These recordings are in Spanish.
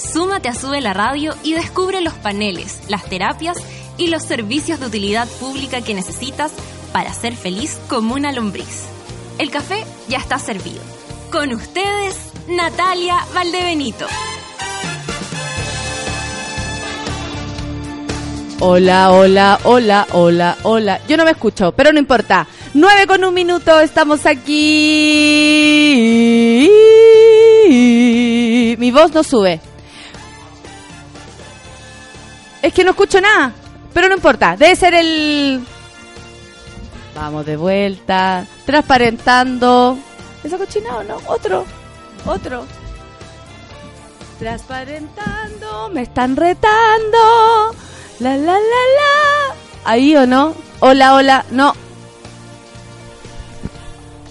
Súmate a Sube la Radio y descubre los paneles, las terapias y los servicios de utilidad pública que necesitas para ser feliz como una lombriz. El café ya está servido. Con ustedes, Natalia Valdebenito. Hola, hola, hola, hola, hola. Yo no me escucho, pero no importa. Nueve con un minuto, estamos aquí. Mi voz no sube. Es que no escucho nada. Pero no importa, debe ser el... Vamos de vuelta, transparentando. ¿Esa cochinado no? Otro, otro. Transparentando, me están retando. La, la, la, la. Ahí o no. Hola, hola, no.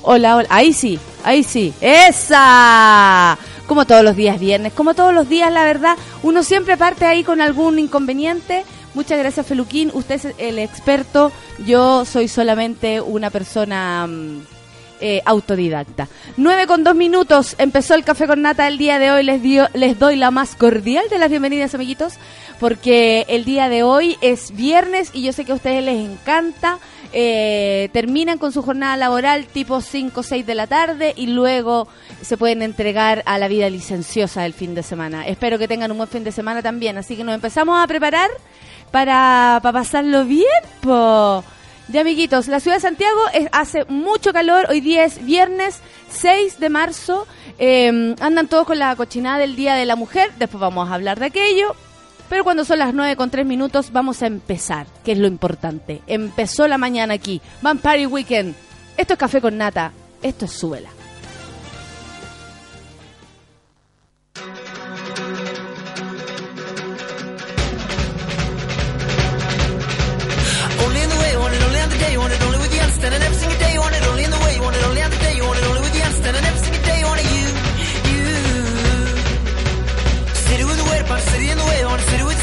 Hola, hola. Ahí sí, ahí sí. ¡Esa! Como todos los días viernes, como todos los días, la verdad, uno siempre parte ahí con algún inconveniente Muchas gracias, Feluquín. Usted es el experto. Yo soy solamente una persona mm, eh, autodidacta. Nueve con dos minutos. Empezó el café con nata el día de hoy. Les, dio, les doy la más cordial de las bienvenidas, amiguitos, porque el día de hoy es viernes y yo sé que a ustedes les encanta. Eh, terminan con su jornada laboral tipo 5 o 6 de la tarde y luego se pueden entregar a la vida licenciosa del fin de semana. Espero que tengan un buen fin de semana también. Así que nos empezamos a preparar para, pasarlo bien, po. Ya, amiguitos, la ciudad de Santiago hace mucho calor. Hoy día es viernes 6 de marzo. Em, andan todos con la cochinada del Día de la Mujer. Después vamos a hablar de aquello. Pero cuando son las 9 con 3 minutos, vamos a empezar, que es lo importante. Empezó la mañana aquí. Vampire Weekend. Esto es café con nata. Esto es súbela.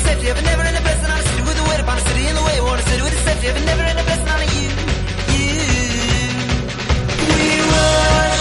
Safety of never in best and on a city with the weight upon a city in the way on a city with the safety of never in best and on you you. We worship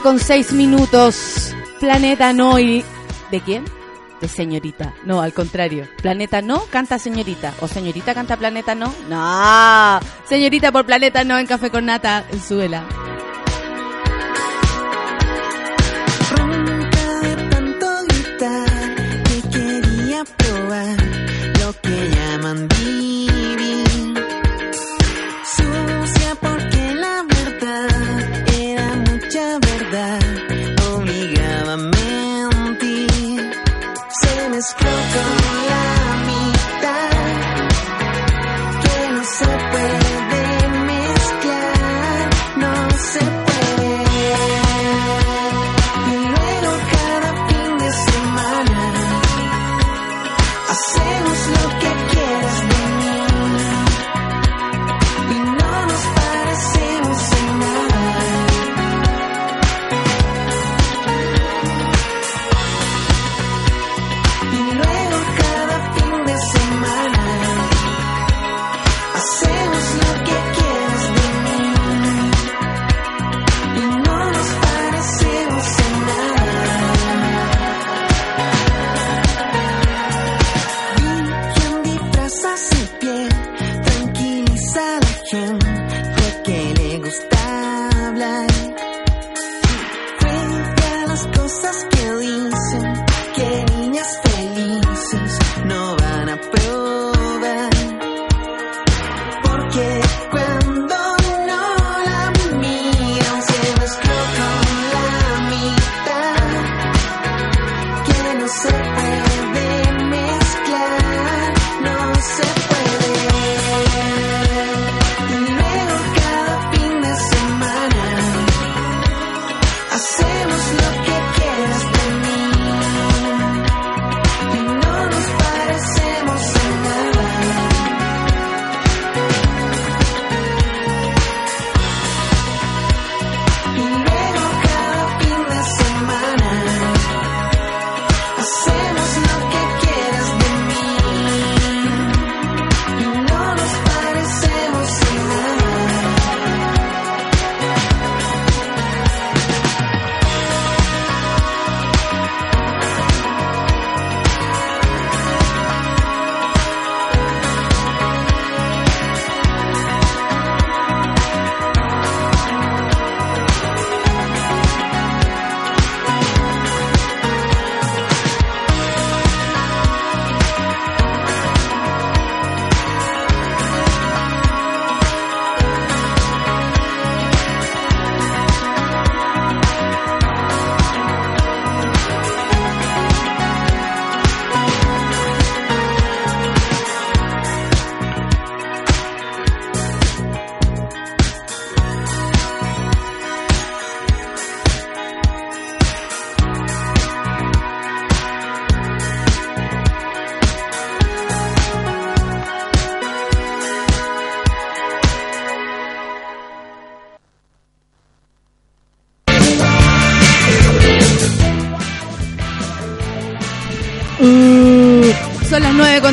9 con 6 minutos. Planeta no y... ¿De quién? De señorita. No, al contrario. Planeta no canta señorita. O señorita canta planeta no. No. Señorita por planeta no en Café con Nata en Suela.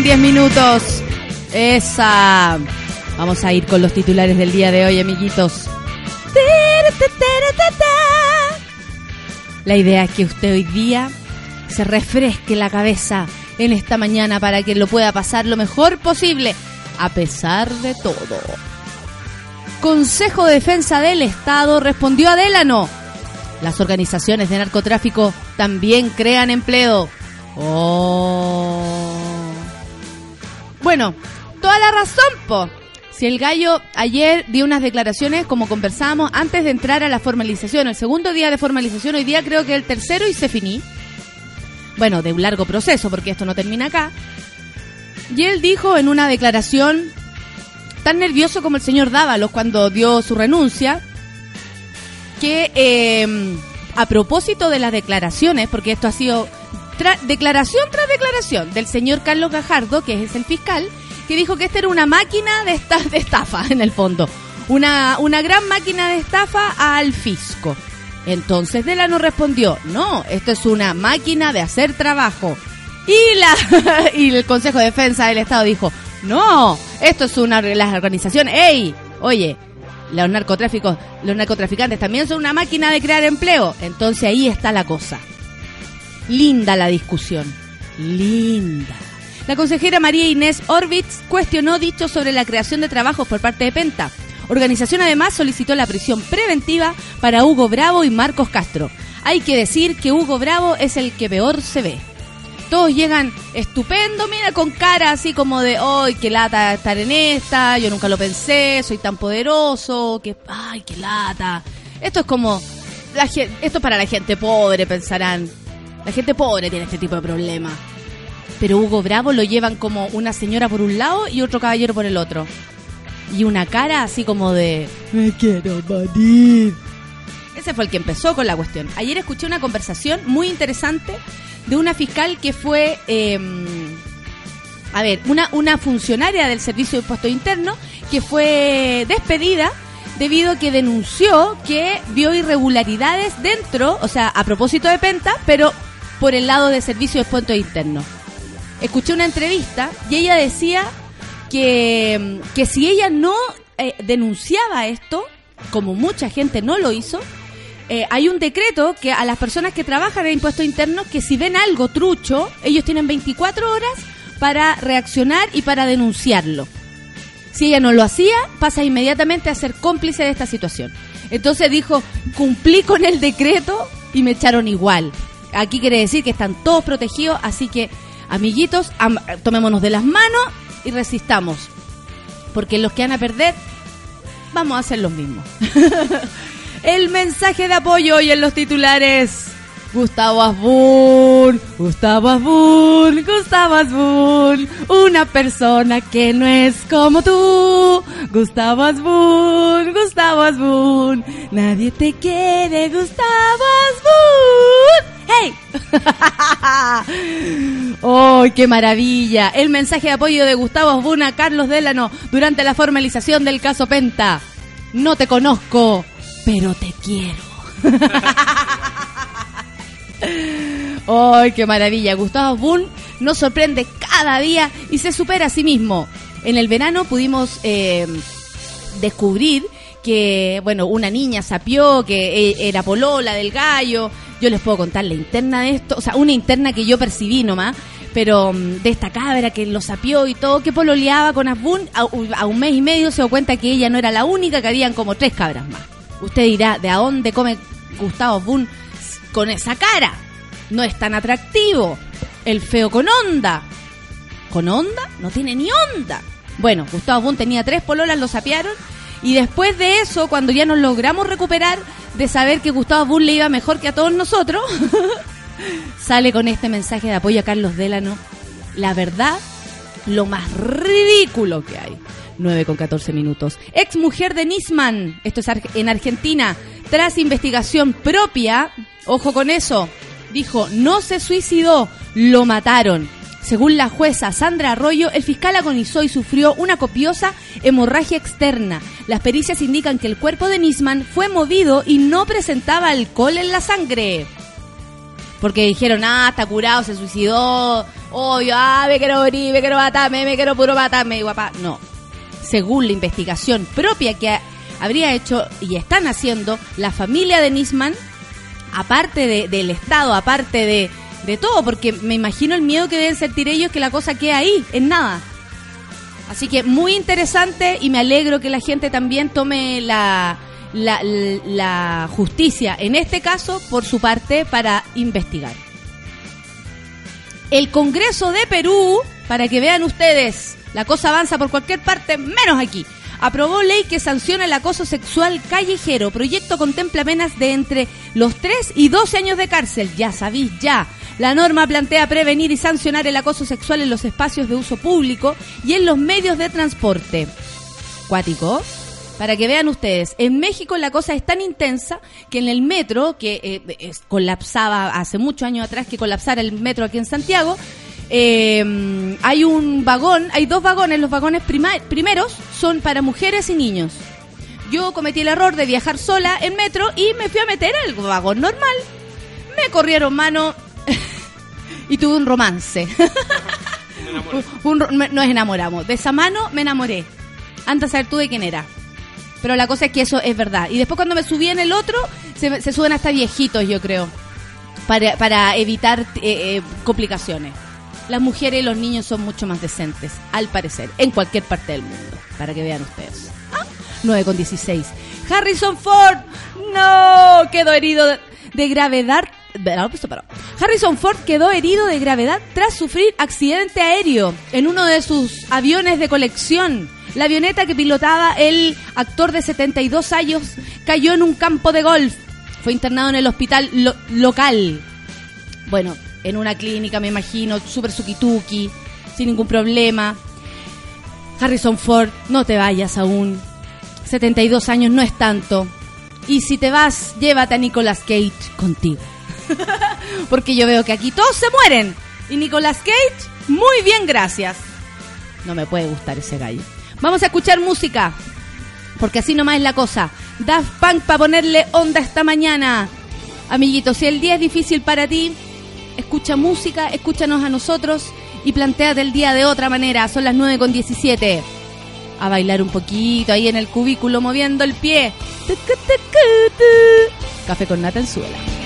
10 minutos. Esa. Vamos a ir con los titulares del día de hoy, amiguitos. La idea es que usted hoy día se refresque la cabeza en esta mañana para que lo pueda pasar lo mejor posible, a pesar de todo. Consejo de Defensa del Estado respondió a Delano. Las organizaciones de narcotráfico también crean empleo. Oh. Bueno, toda la razón, po. Si el gallo ayer dio unas declaraciones, como conversábamos, antes de entrar a la formalización, el segundo día de formalización, hoy día creo que el tercero y se finí. Bueno, de un largo proceso, porque esto no termina acá. Y él dijo en una declaración, tan nervioso como el señor Dávalos cuando dio su renuncia, que eh, a propósito de las declaraciones, porque esto ha sido declaración tras declaración del señor Carlos Gajardo, que es el fiscal, que dijo que esta era una máquina de, de estafa, en el fondo. Una, una gran máquina de estafa al fisco. Entonces Delano respondió, no, esto es una máquina de hacer trabajo. Y, la, y el Consejo de Defensa del Estado dijo, no, esto es una las organizaciones, ¡ey! Oye, los narcotráficos, los narcotraficantes también son una máquina de crear empleo. Entonces ahí está la cosa. Linda la discusión. Linda. La consejera María Inés Orbitz cuestionó dicho sobre la creación de trabajos por parte de Penta. Organización además solicitó la prisión preventiva para Hugo Bravo y Marcos Castro. Hay que decir que Hugo Bravo es el que peor se ve. Todos llegan estupendo, mira, con cara así como de, ¡ay, qué lata estar en esta! Yo nunca lo pensé, soy tan poderoso, que, ¡ay, qué lata! Esto es como, esto es para la gente pobre, pensarán. La gente pobre tiene este tipo de problemas. Pero Hugo Bravo lo llevan como una señora por un lado y otro caballero por el otro. Y una cara así como de, me quiero morir. Ese fue el que empezó con la cuestión. Ayer escuché una conversación muy interesante de una fiscal que fue, eh, a ver, una, una funcionaria del Servicio de Impuestos Internos que fue despedida debido a que denunció que vio irregularidades dentro, o sea, a propósito de Penta, pero por el lado de Servicio de Impuestos Internos. Escuché una entrevista y ella decía que, que si ella no eh, denunciaba esto, como mucha gente no lo hizo, eh, hay un decreto que a las personas que trabajan en impuestos internos que si ven algo trucho, ellos tienen 24 horas para reaccionar y para denunciarlo. Si ella no lo hacía, pasa inmediatamente a ser cómplice de esta situación. Entonces dijo, cumplí con el decreto y me echaron igual. Aquí quiere decir que están todos protegidos, así que, amiguitos, am- tomémonos de las manos y resistamos. Porque los que van a perder, vamos a hacer los mismos. El mensaje de apoyo hoy en los titulares. Gustavo Asbun, Gustavo Asbun, Gustavo Asbun, una persona que no es como tú. Gustavo Asbun, Gustavo Asbun, nadie te quiere, Gustavo Asbun. ¡Hey! ¡Oh, qué maravilla! El mensaje de apoyo de Gustavo Asbun a Carlos Delano durante la formalización del caso Penta. No te conozco, pero te quiero. ¡Ay, qué maravilla! Gustavo Boone nos sorprende cada día y se supera a sí mismo. En el verano pudimos eh, descubrir que, bueno, una niña sapió que e- era polola del gallo. Yo les puedo contar la interna de esto, o sea, una interna que yo percibí nomás, pero mm, de esta cabra que lo sapió y todo, que pololeaba con Asbun, a, un mes y medio se dio cuenta que ella no era la única, que habían como tres cabras más. Usted dirá, ¿de a dónde come Gustavo Asbun con esa cara? No es tan atractivo. El feo con onda. ¿Con onda? No tiene ni onda. Bueno, Gustavo Boone tenía tres pololas, lo sapearon. Y después de eso, cuando ya nos logramos recuperar de saber que Gustavo Boone le iba mejor que a todos nosotros, sale con este mensaje de apoyo a Carlos Delano. La verdad, lo más ridículo que hay. 9 con 14 minutos. Ex mujer de Nisman, esto es en Argentina, tras investigación propia, ojo con eso, dijo, no se suicidó, lo mataron. Según la jueza Sandra Arroyo, el fiscal agonizó y sufrió una copiosa hemorragia externa. Las pericias indican que el cuerpo de Nisman fue movido y no presentaba alcohol en la sangre. Porque dijeron, ah, está curado, se suicidó, obvio, ah, me quiero morir, me quiero matarme, me quiero puro matarme, guapa. No. Según la investigación propia que ha- habría hecho y están haciendo la familia de Nisman, aparte de- del Estado, aparte de, de todo, porque me imagino el miedo que deben sentir ellos que la cosa quede ahí, en nada. Así que muy interesante y me alegro que la gente también tome la, la, la justicia, en este caso, por su parte, para investigar. El Congreso de Perú, para que vean ustedes, la cosa avanza por cualquier parte, menos aquí. Aprobó ley que sanciona el acoso sexual callejero. Proyecto contempla penas de entre los 3 y 12 años de cárcel. Ya sabéis, ya. La norma plantea prevenir y sancionar el acoso sexual en los espacios de uso público y en los medios de transporte. Cuático. Para que vean ustedes, en México la cosa es tan intensa que en el metro, que eh, es- colapsaba hace muchos años atrás que colapsara el metro aquí en Santiago, eh, hay un vagón, hay dos vagones, los vagones primeros son para mujeres y niños. Yo cometí el error de viajar sola en metro y me fui a meter al vagón normal. Me corrieron mano y tuve un romance. Un me- nos enamoramos. De esa mano me enamoré. Antes a saber tú de quién era. Pero la cosa es que eso es verdad. Y después cuando me subí en el otro, se, se suben hasta viejitos, yo creo. Para, para evitar eh, eh, complicaciones. Las mujeres y los niños son mucho más decentes, al parecer, en cualquier parte del mundo. Para que vean ustedes. Ah, 9 con 16. Harrison Ford, no, quedó herido de, gravedad. No, pues. Harrison Ford quedó herido de gravedad tras sufrir accidente aéreo en uno de sus aviones de colección. La avioneta que pilotaba el actor de 72 años cayó en un campo de golf. Fue internado en el hospital lo- local. Bueno, en una clínica, me imagino, super suki sin ningún problema. Harrison Ford, no te vayas aún. 72 años no es tanto. Y si te vas, llévate a Nicolas Cage contigo. Porque yo veo que aquí todos se mueren. Y Nicolas Cage, muy bien, gracias. No me puede gustar ese gallo. Vamos a escuchar música. Porque así nomás es la cosa. Daft Punk para ponerle onda esta mañana. Amiguitos, si el día es difícil para ti, escucha música, escúchanos a nosotros y planteate el día de otra manera. Son las 9 con 17. A bailar un poquito ahí en el cubículo moviendo el pie. Café con nata en suela.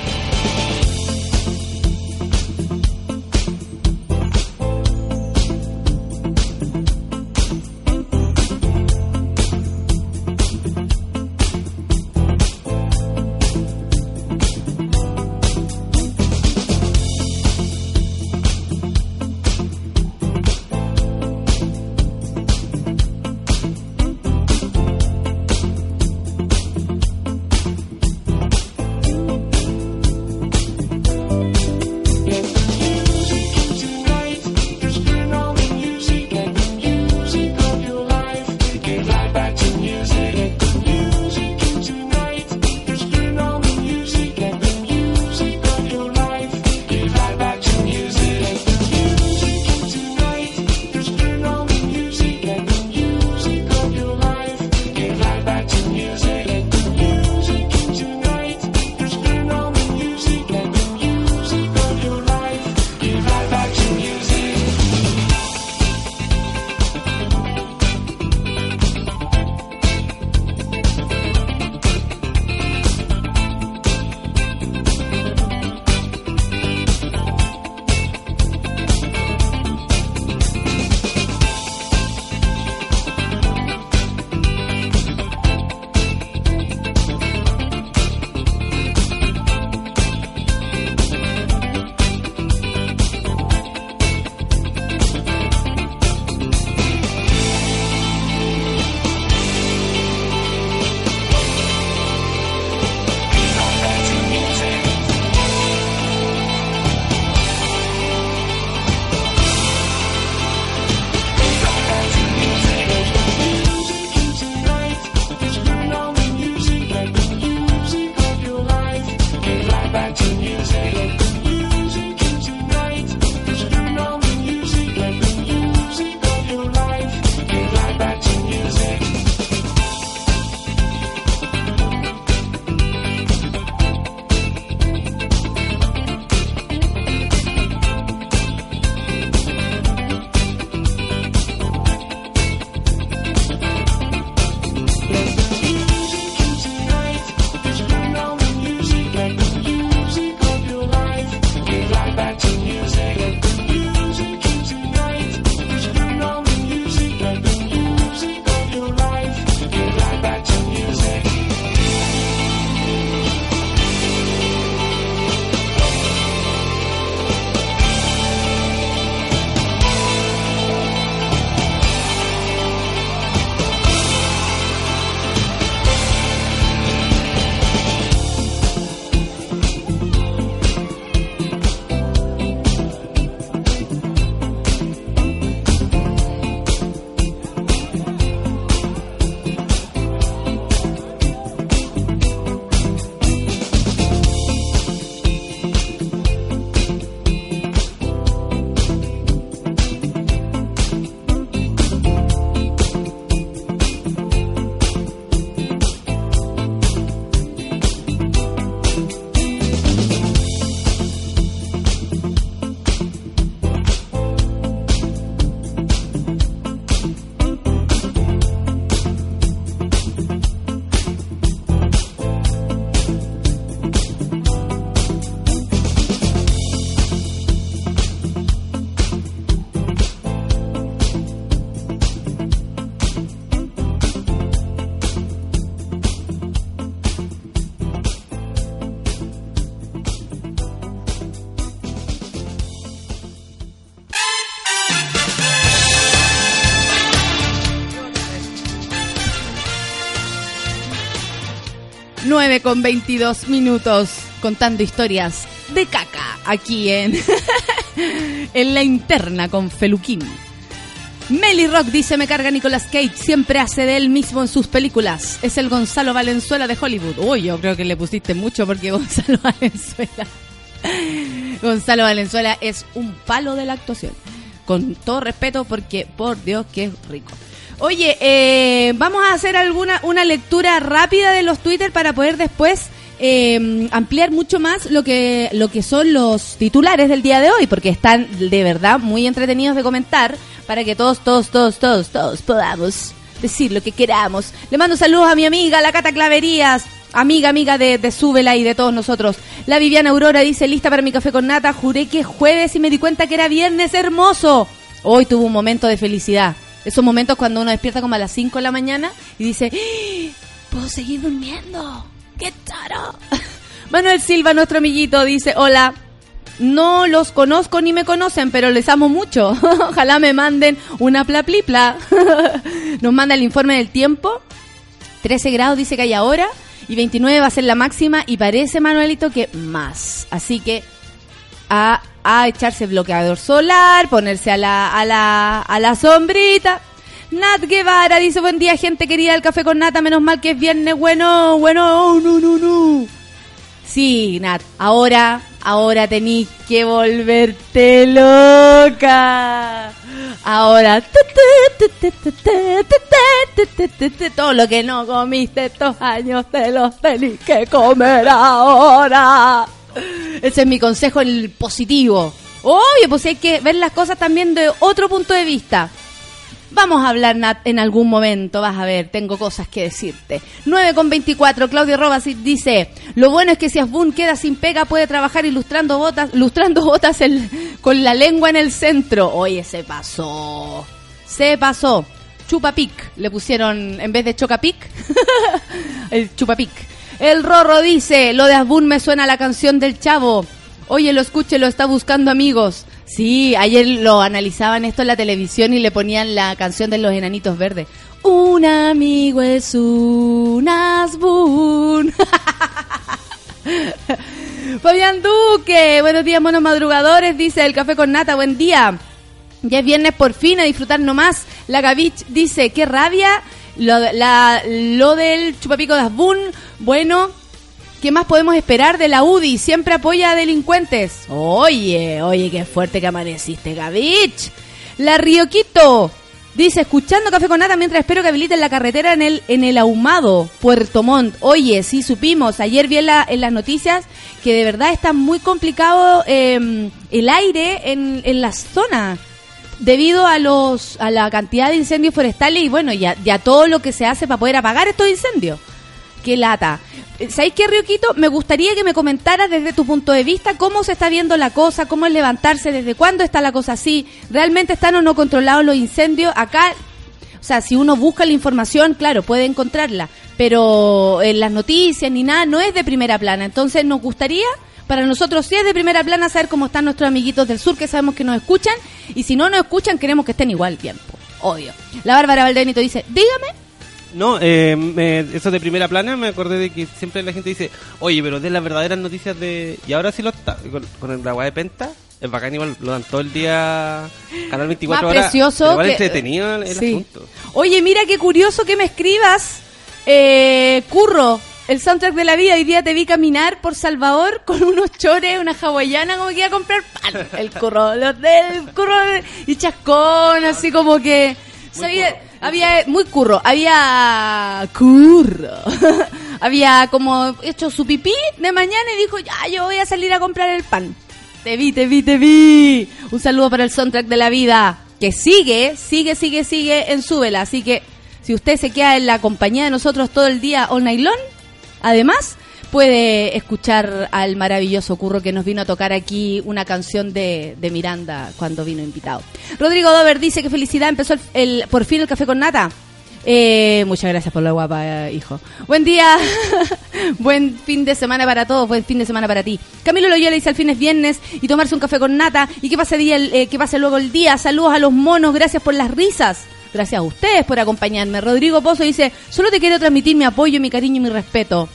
9 con 22 minutos contando historias de caca aquí en, en la interna con Feluquín. Melly Rock dice, me carga Nicolas Cage, siempre hace de él mismo en sus películas. Es el Gonzalo Valenzuela de Hollywood. Uy, yo creo que le pusiste mucho porque Gonzalo Valenzuela... Gonzalo Valenzuela es un palo de la actuación. Con todo respeto porque, por Dios, que es rico. Oye, eh, vamos a hacer alguna una lectura rápida de los Twitter para poder después eh, ampliar mucho más lo que lo que son los titulares del día de hoy, porque están de verdad muy entretenidos de comentar para que todos, todos, todos, todos, todos podamos decir lo que queramos. Le mando saludos a mi amiga, la Cata Claverías, amiga, amiga de, de y de todos nosotros. La Viviana Aurora dice, lista para mi café con nata, juré que es jueves y me di cuenta que era viernes hermoso. Hoy tuvo un momento de felicidad. Esos momentos cuando uno despierta como a las 5 de la mañana y dice, ¡Ah! ¿puedo seguir durmiendo? ¡Qué taro! Manuel Silva, nuestro amiguito, dice, hola. No los conozco ni me conocen, pero les amo mucho. Ojalá me manden una plaplipla. Nos manda el informe del tiempo. 13 grados dice que hay ahora y 29 va a ser la máxima y parece, Manuelito, que más. Así que a, a echarse bloqueador solar, ponerse a la, a la, a la sombrita. Nat Guevara dice, buen día gente querida del café con nata, menos mal que es viernes, bueno, bueno, oh, no, no, no. Sí, Nat, ahora, ahora tenís que volverte loca. Ahora, todo lo que no comiste estos años te los tenés que comer ahora. Ese es mi consejo el positivo. Oye, pues hay que ver las cosas también de otro punto de vista. Vamos a hablar, en algún momento, vas a ver, tengo cosas que decirte. 9 con 24, Claudio Robas dice, lo bueno es que si Asbun queda sin pega puede trabajar ilustrando botas, ilustrando botas el- con la lengua en el centro. Oye, se pasó, se pasó. Chupapic, le pusieron en vez de chocapic, el chupapic. El Rorro dice, lo de Asbun me suena a la canción del chavo. Oye, lo escuche, lo está buscando amigos. Sí, ayer lo analizaban esto en la televisión y le ponían la canción de los enanitos verdes. Un amigo es un Asbun. Fabián Duque, buenos días, monos madrugadores, dice el café con nata, buen día. Ya es viernes por fin, a disfrutar nomás. La Gavich dice, qué rabia, lo, la- lo del chupapico de Asbun, bueno, ¿qué más podemos esperar de la UDI? Siempre apoya a delincuentes. Oye, oye, qué fuerte que amaneciste, Gavich. La Rioquito dice, escuchando Café con Nata mientras espero que habiliten la carretera en el, en el ahumado, Puerto Montt. Oye, sí supimos, ayer vi en, la- en las noticias que de verdad está muy complicado eh, el aire en, en las zonas debido a los a la cantidad de incendios forestales y bueno, ya, ya todo lo que se hace para poder apagar estos incendios. Qué lata. Eh, ¿Sabéis qué, Rioquito? Me gustaría que me comentaras desde tu punto de vista cómo se está viendo la cosa, cómo es levantarse, desde cuándo está la cosa así, realmente están o no controlados los incendios. Acá, o sea, si uno busca la información, claro, puede encontrarla, pero en las noticias ni nada no es de primera plana. Entonces nos gustaría, para nosotros sí es de primera plana saber cómo están nuestros amiguitos del sur que sabemos que nos escuchan y si no nos escuchan queremos que estén igual bien, po, obvio. La Bárbara Valdenito dice, dígame. No, eh, me- eso de primera plana me acordé de que siempre la gente dice, oye, pero de las verdaderas noticias de... Y ahora sí lo está, con, con el agua de Penta, es bacán igual, lo dan todo el día, Canal 24 Más horas. precioso pero igual que- entretenido el, el Sí. asunto. Oye, mira qué curioso que me escribas. Eh, curro, el soundtrack de la vida. Hoy día te vi caminar por Salvador con unos chores, una hawaiana, como que iba a comprar pan. El curro, los del curro y chascón, así como que. sabía- había muy curro, había curro. había como hecho su pipí de mañana y dijo, ya, yo voy a salir a comprar el pan. Te vi, te vi, te vi. Un saludo para el soundtrack de la vida. Que sigue, sigue, sigue, sigue en Súbela. Así que si usted se queda en la compañía de nosotros todo el día all night long, además puede escuchar al maravilloso Curro que nos vino a tocar aquí una canción de, de Miranda cuando vino invitado. Rodrigo Dover dice que felicidad, empezó el, por fin el café con nata. Eh, muchas gracias por la guapa, eh, hijo. Buen día, buen fin de semana para todos, buen fin de semana para ti. Camilo Loyola dice al fin es viernes y tomarse un café con nata y que pase, día, el- eh, que pase luego el día. Saludos a los monos, gracias por las risas. Gracias a ustedes por acompañarme. Rodrigo Pozo dice, solo te quiero transmitir mi apoyo, mi cariño y mi respeto.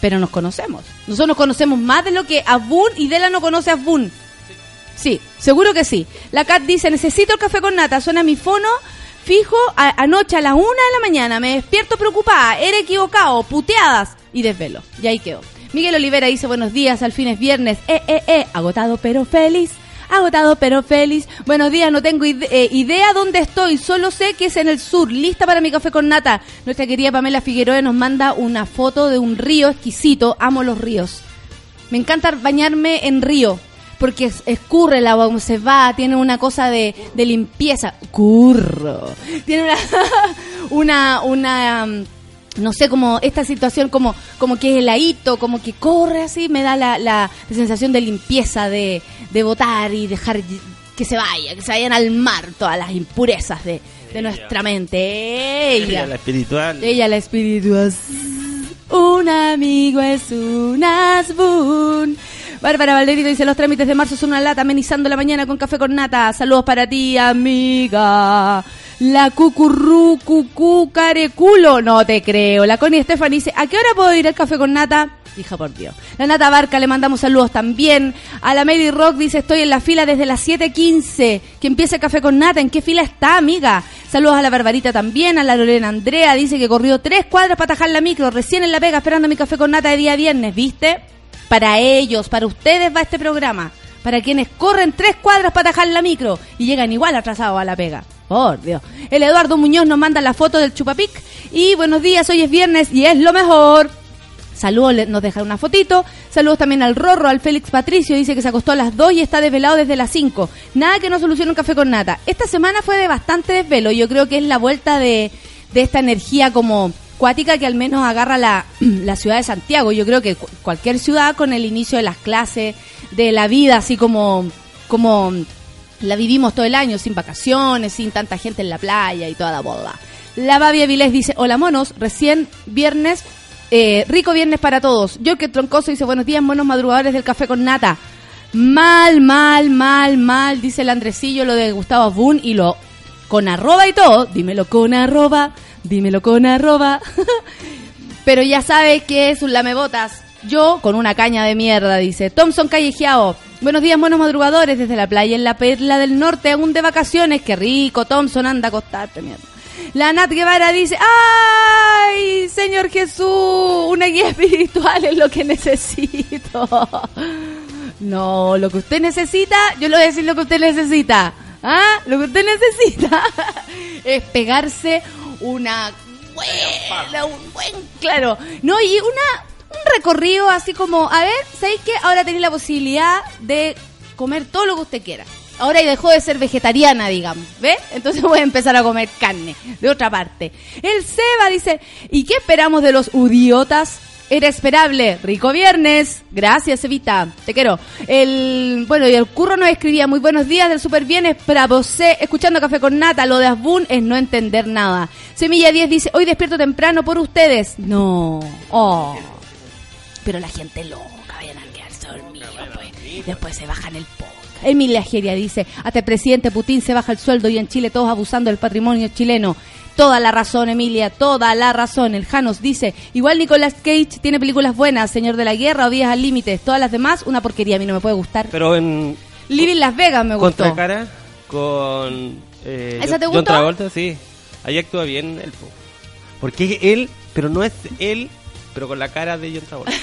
pero nos conocemos. Nosotros nos conocemos más de lo que Abun y Dela no conoce a Abun. Sí, seguro que sí. La Cat dice, necesito el café con nata, suena mi fono fijo a- anoche a las una de la mañana, me despierto preocupada, era equivocado, puteadas y desvelo. Y ahí quedó. Miguel Olivera dice, buenos días, al fin es viernes, eh, eh, eh, agotado pero feliz. Agotado pero feliz. Buenos días, no tengo eh, idea dónde estoy, solo sé que es en el sur, lista para mi café con nata. Nuestra querida Pamela Figueroa nos manda una foto de un río exquisito, amo los ríos. Me encanta bañarme en río, porque es- escurre el agua, como se va, tiene una cosa de, de limpieza. Curro. Tiene una, una, una, mm, no sé, como esta situación como, como que es heladito, como que corre así, me da la, la, sensación de limpieza, de, de botar y dejar que se vaya, que se vayan al mar todas las impurezas de, de nuestra mente. Ella. la espiritual. Ella la espiritual. Un amigo es un asbun. Bárbara Valderito dice, los trámites de marzo son una lata, amenizando la mañana con café con nata. Saludos para ti, amiga. La cucurru, cucú, careculo. No te creo. La Connie Estefan dice, ¿a qué hora puedo ir al café con nata? Hija por Dios. La Nata Barca le mandamos saludos también. A la Mary Rock dice, estoy en la fila desde las 7.15. Que empiece el café con nata. ¿En qué fila está, amiga? Saludos a la Barbarita también. A la Lorena Andrea dice que corrió tres cuadras para atajar la micro. Recién en la pega esperando mi café con nata de día viernes, ¿viste? Para ellos, para ustedes va este programa. Para quienes corren tres cuadras para atajar la micro y llegan igual atrasados a la pega. Por Dios. El Eduardo Muñoz nos manda la foto del chupapic. Y buenos días, hoy es viernes y es lo mejor. Saludos, nos deja una fotito. Saludos también al Rorro, al Félix Patricio. Dice que se acostó a las 2 y está desvelado desde las 5. Nada que no solucione un café con nata. Esta semana fue de bastante desvelo. Yo creo que es la vuelta de, de esta energía como cuática que al menos agarra la, la ciudad de Santiago. Yo creo que cu- cualquier ciudad con el inicio de las clases, de la vida, así como, como la vivimos todo el año, sin vacaciones, sin tanta gente en la playa y toda la bola. La Babi Avilés dice, hola monos, recién viernes, eh, rico viernes para todos. Yo que troncoso dice, buenos días monos madrugadores del café con nata. Mal, mal, mal, mal, dice el Andresillo lo de Gustavo Boone y lo con arroba y todo. Dímelo con arroba, dímelo con arroba. Pero ya sabes que es un lamebotas. Yo con una caña de mierda, dice. Thompson Callejeado. Buenos días, monos madrugadores, desde la playa en la perla del norte, aún de vacaciones. Qué rico, Thompson, anda a acostarte, mierda. La Nat Guevara dice, ¡ay, Señor Jesús! Una guía espiritual es lo que necesito. No, lo que usted necesita, yo le voy a decir lo que usted necesita. ¿Ah? Lo que usted necesita es pegarse una buena, un buen, claro. No, y una, un recorrido así como, a ver, ¿sabéis qué? Ahora tenéis la posibilidad de comer todo lo que usted quiera. Ahora y dejó de ser vegetariana, digamos, ¿ve? Entonces voy a empezar a comer carne, de otra parte. El Seba dice, ¿y qué esperamos de los idiotas? Era esperable. Rico viernes. Gracias, Evita. Te quiero. El, bueno, y el curro nos escribía muy buenos días del super bienes para vos. Escuchando café con nata. Lo de Asbun es no entender nada. Semilla 10 dice, hoy despierto temprano por ustedes. No. Oh. Pero la gente loca, vayan a quedarse dormidos, pues. Después se bajan el podcast. Emilia Geria dice, hasta el presidente Putin se baja el sueldo y en Chile todos abusando del patrimonio chileno. Toda la razón, Emilia, toda la razón. El Janos dice, igual Nicolas Cage tiene películas buenas, Señor de la Guerra o Vías al Límite. Todas las demás, una porquería, a mí no me puede gustar. Pero en Living Las Vegas me gustó. Contracara con eh, ¿Esa te John gustó? Travolta, sí. Ahí actúa bien él. po. Porque es él, pero no es él, pero con la cara de John Travolta.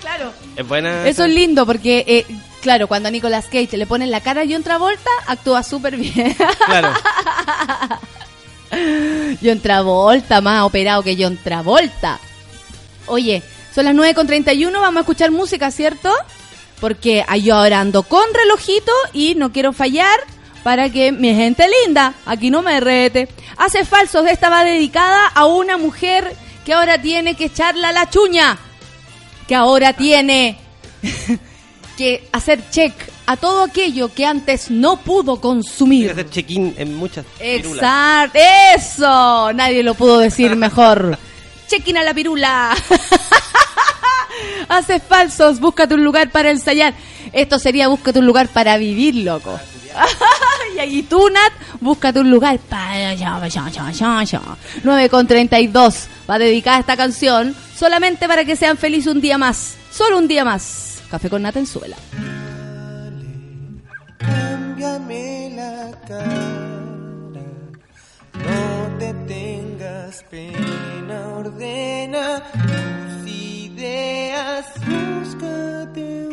Claro. es buena. Eso es lindo porque, eh, claro, cuando a Nicolas Cage le ponen la cara a John Travolta, actúa súper bien. Claro. John Travolta, más operado que John Travolta. Oye, son las 9.31, vamos a escuchar música, ¿cierto? Porque yo ahora ando con relojito y no quiero fallar para que mi gente linda, aquí no me rete. Hace falsos, esta va dedicada a una mujer que ahora tiene que echarla a la chuña. Que ahora tiene que hacer check a todo aquello que antes no pudo consumir. Voy a hacer check-in en muchas Exacto, eso. Nadie lo pudo decir mejor. check-in a la pirula. Haces falsos, búscate un lugar para ensayar. Esto sería búscate un lugar para vivir, loco. y ahí tú, Nat, búscate un lugar para... 9 con 32 va dedicada a esta canción solamente para que sean felices un día más. Solo un día más. Café con Nat en suela cámbiame la cara. No te tengas pena, ordena tus ideas, búscate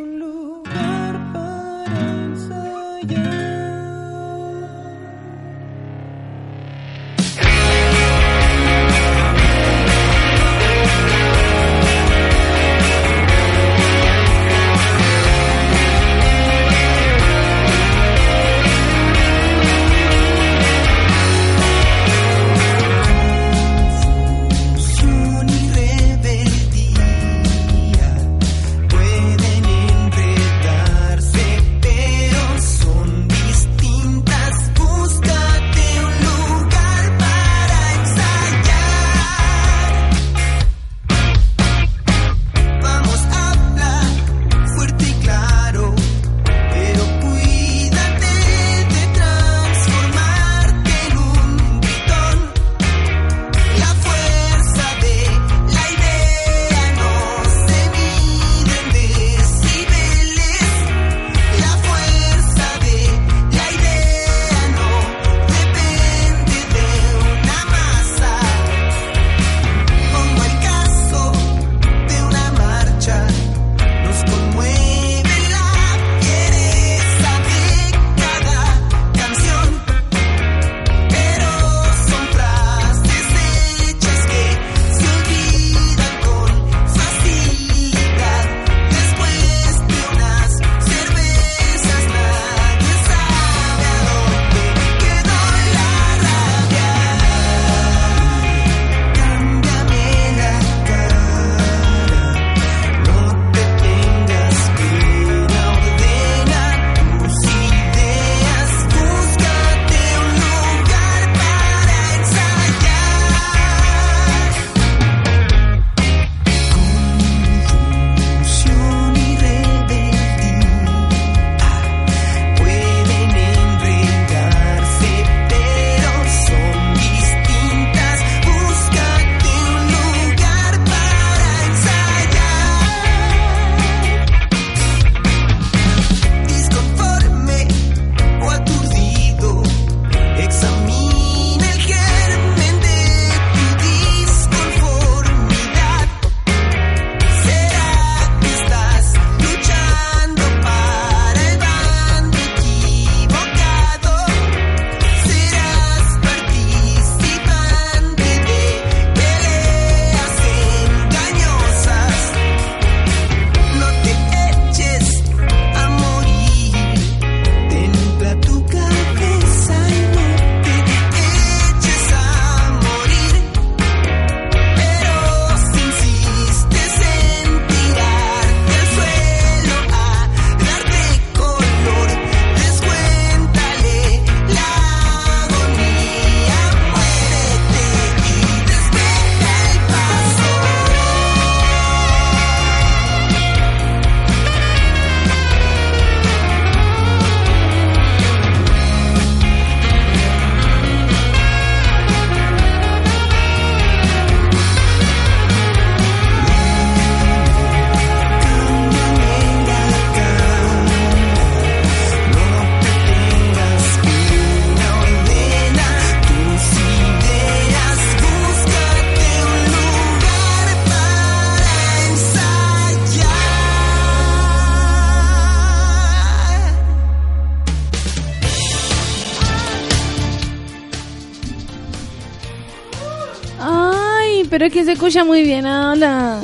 Que se escucha muy bien ahora.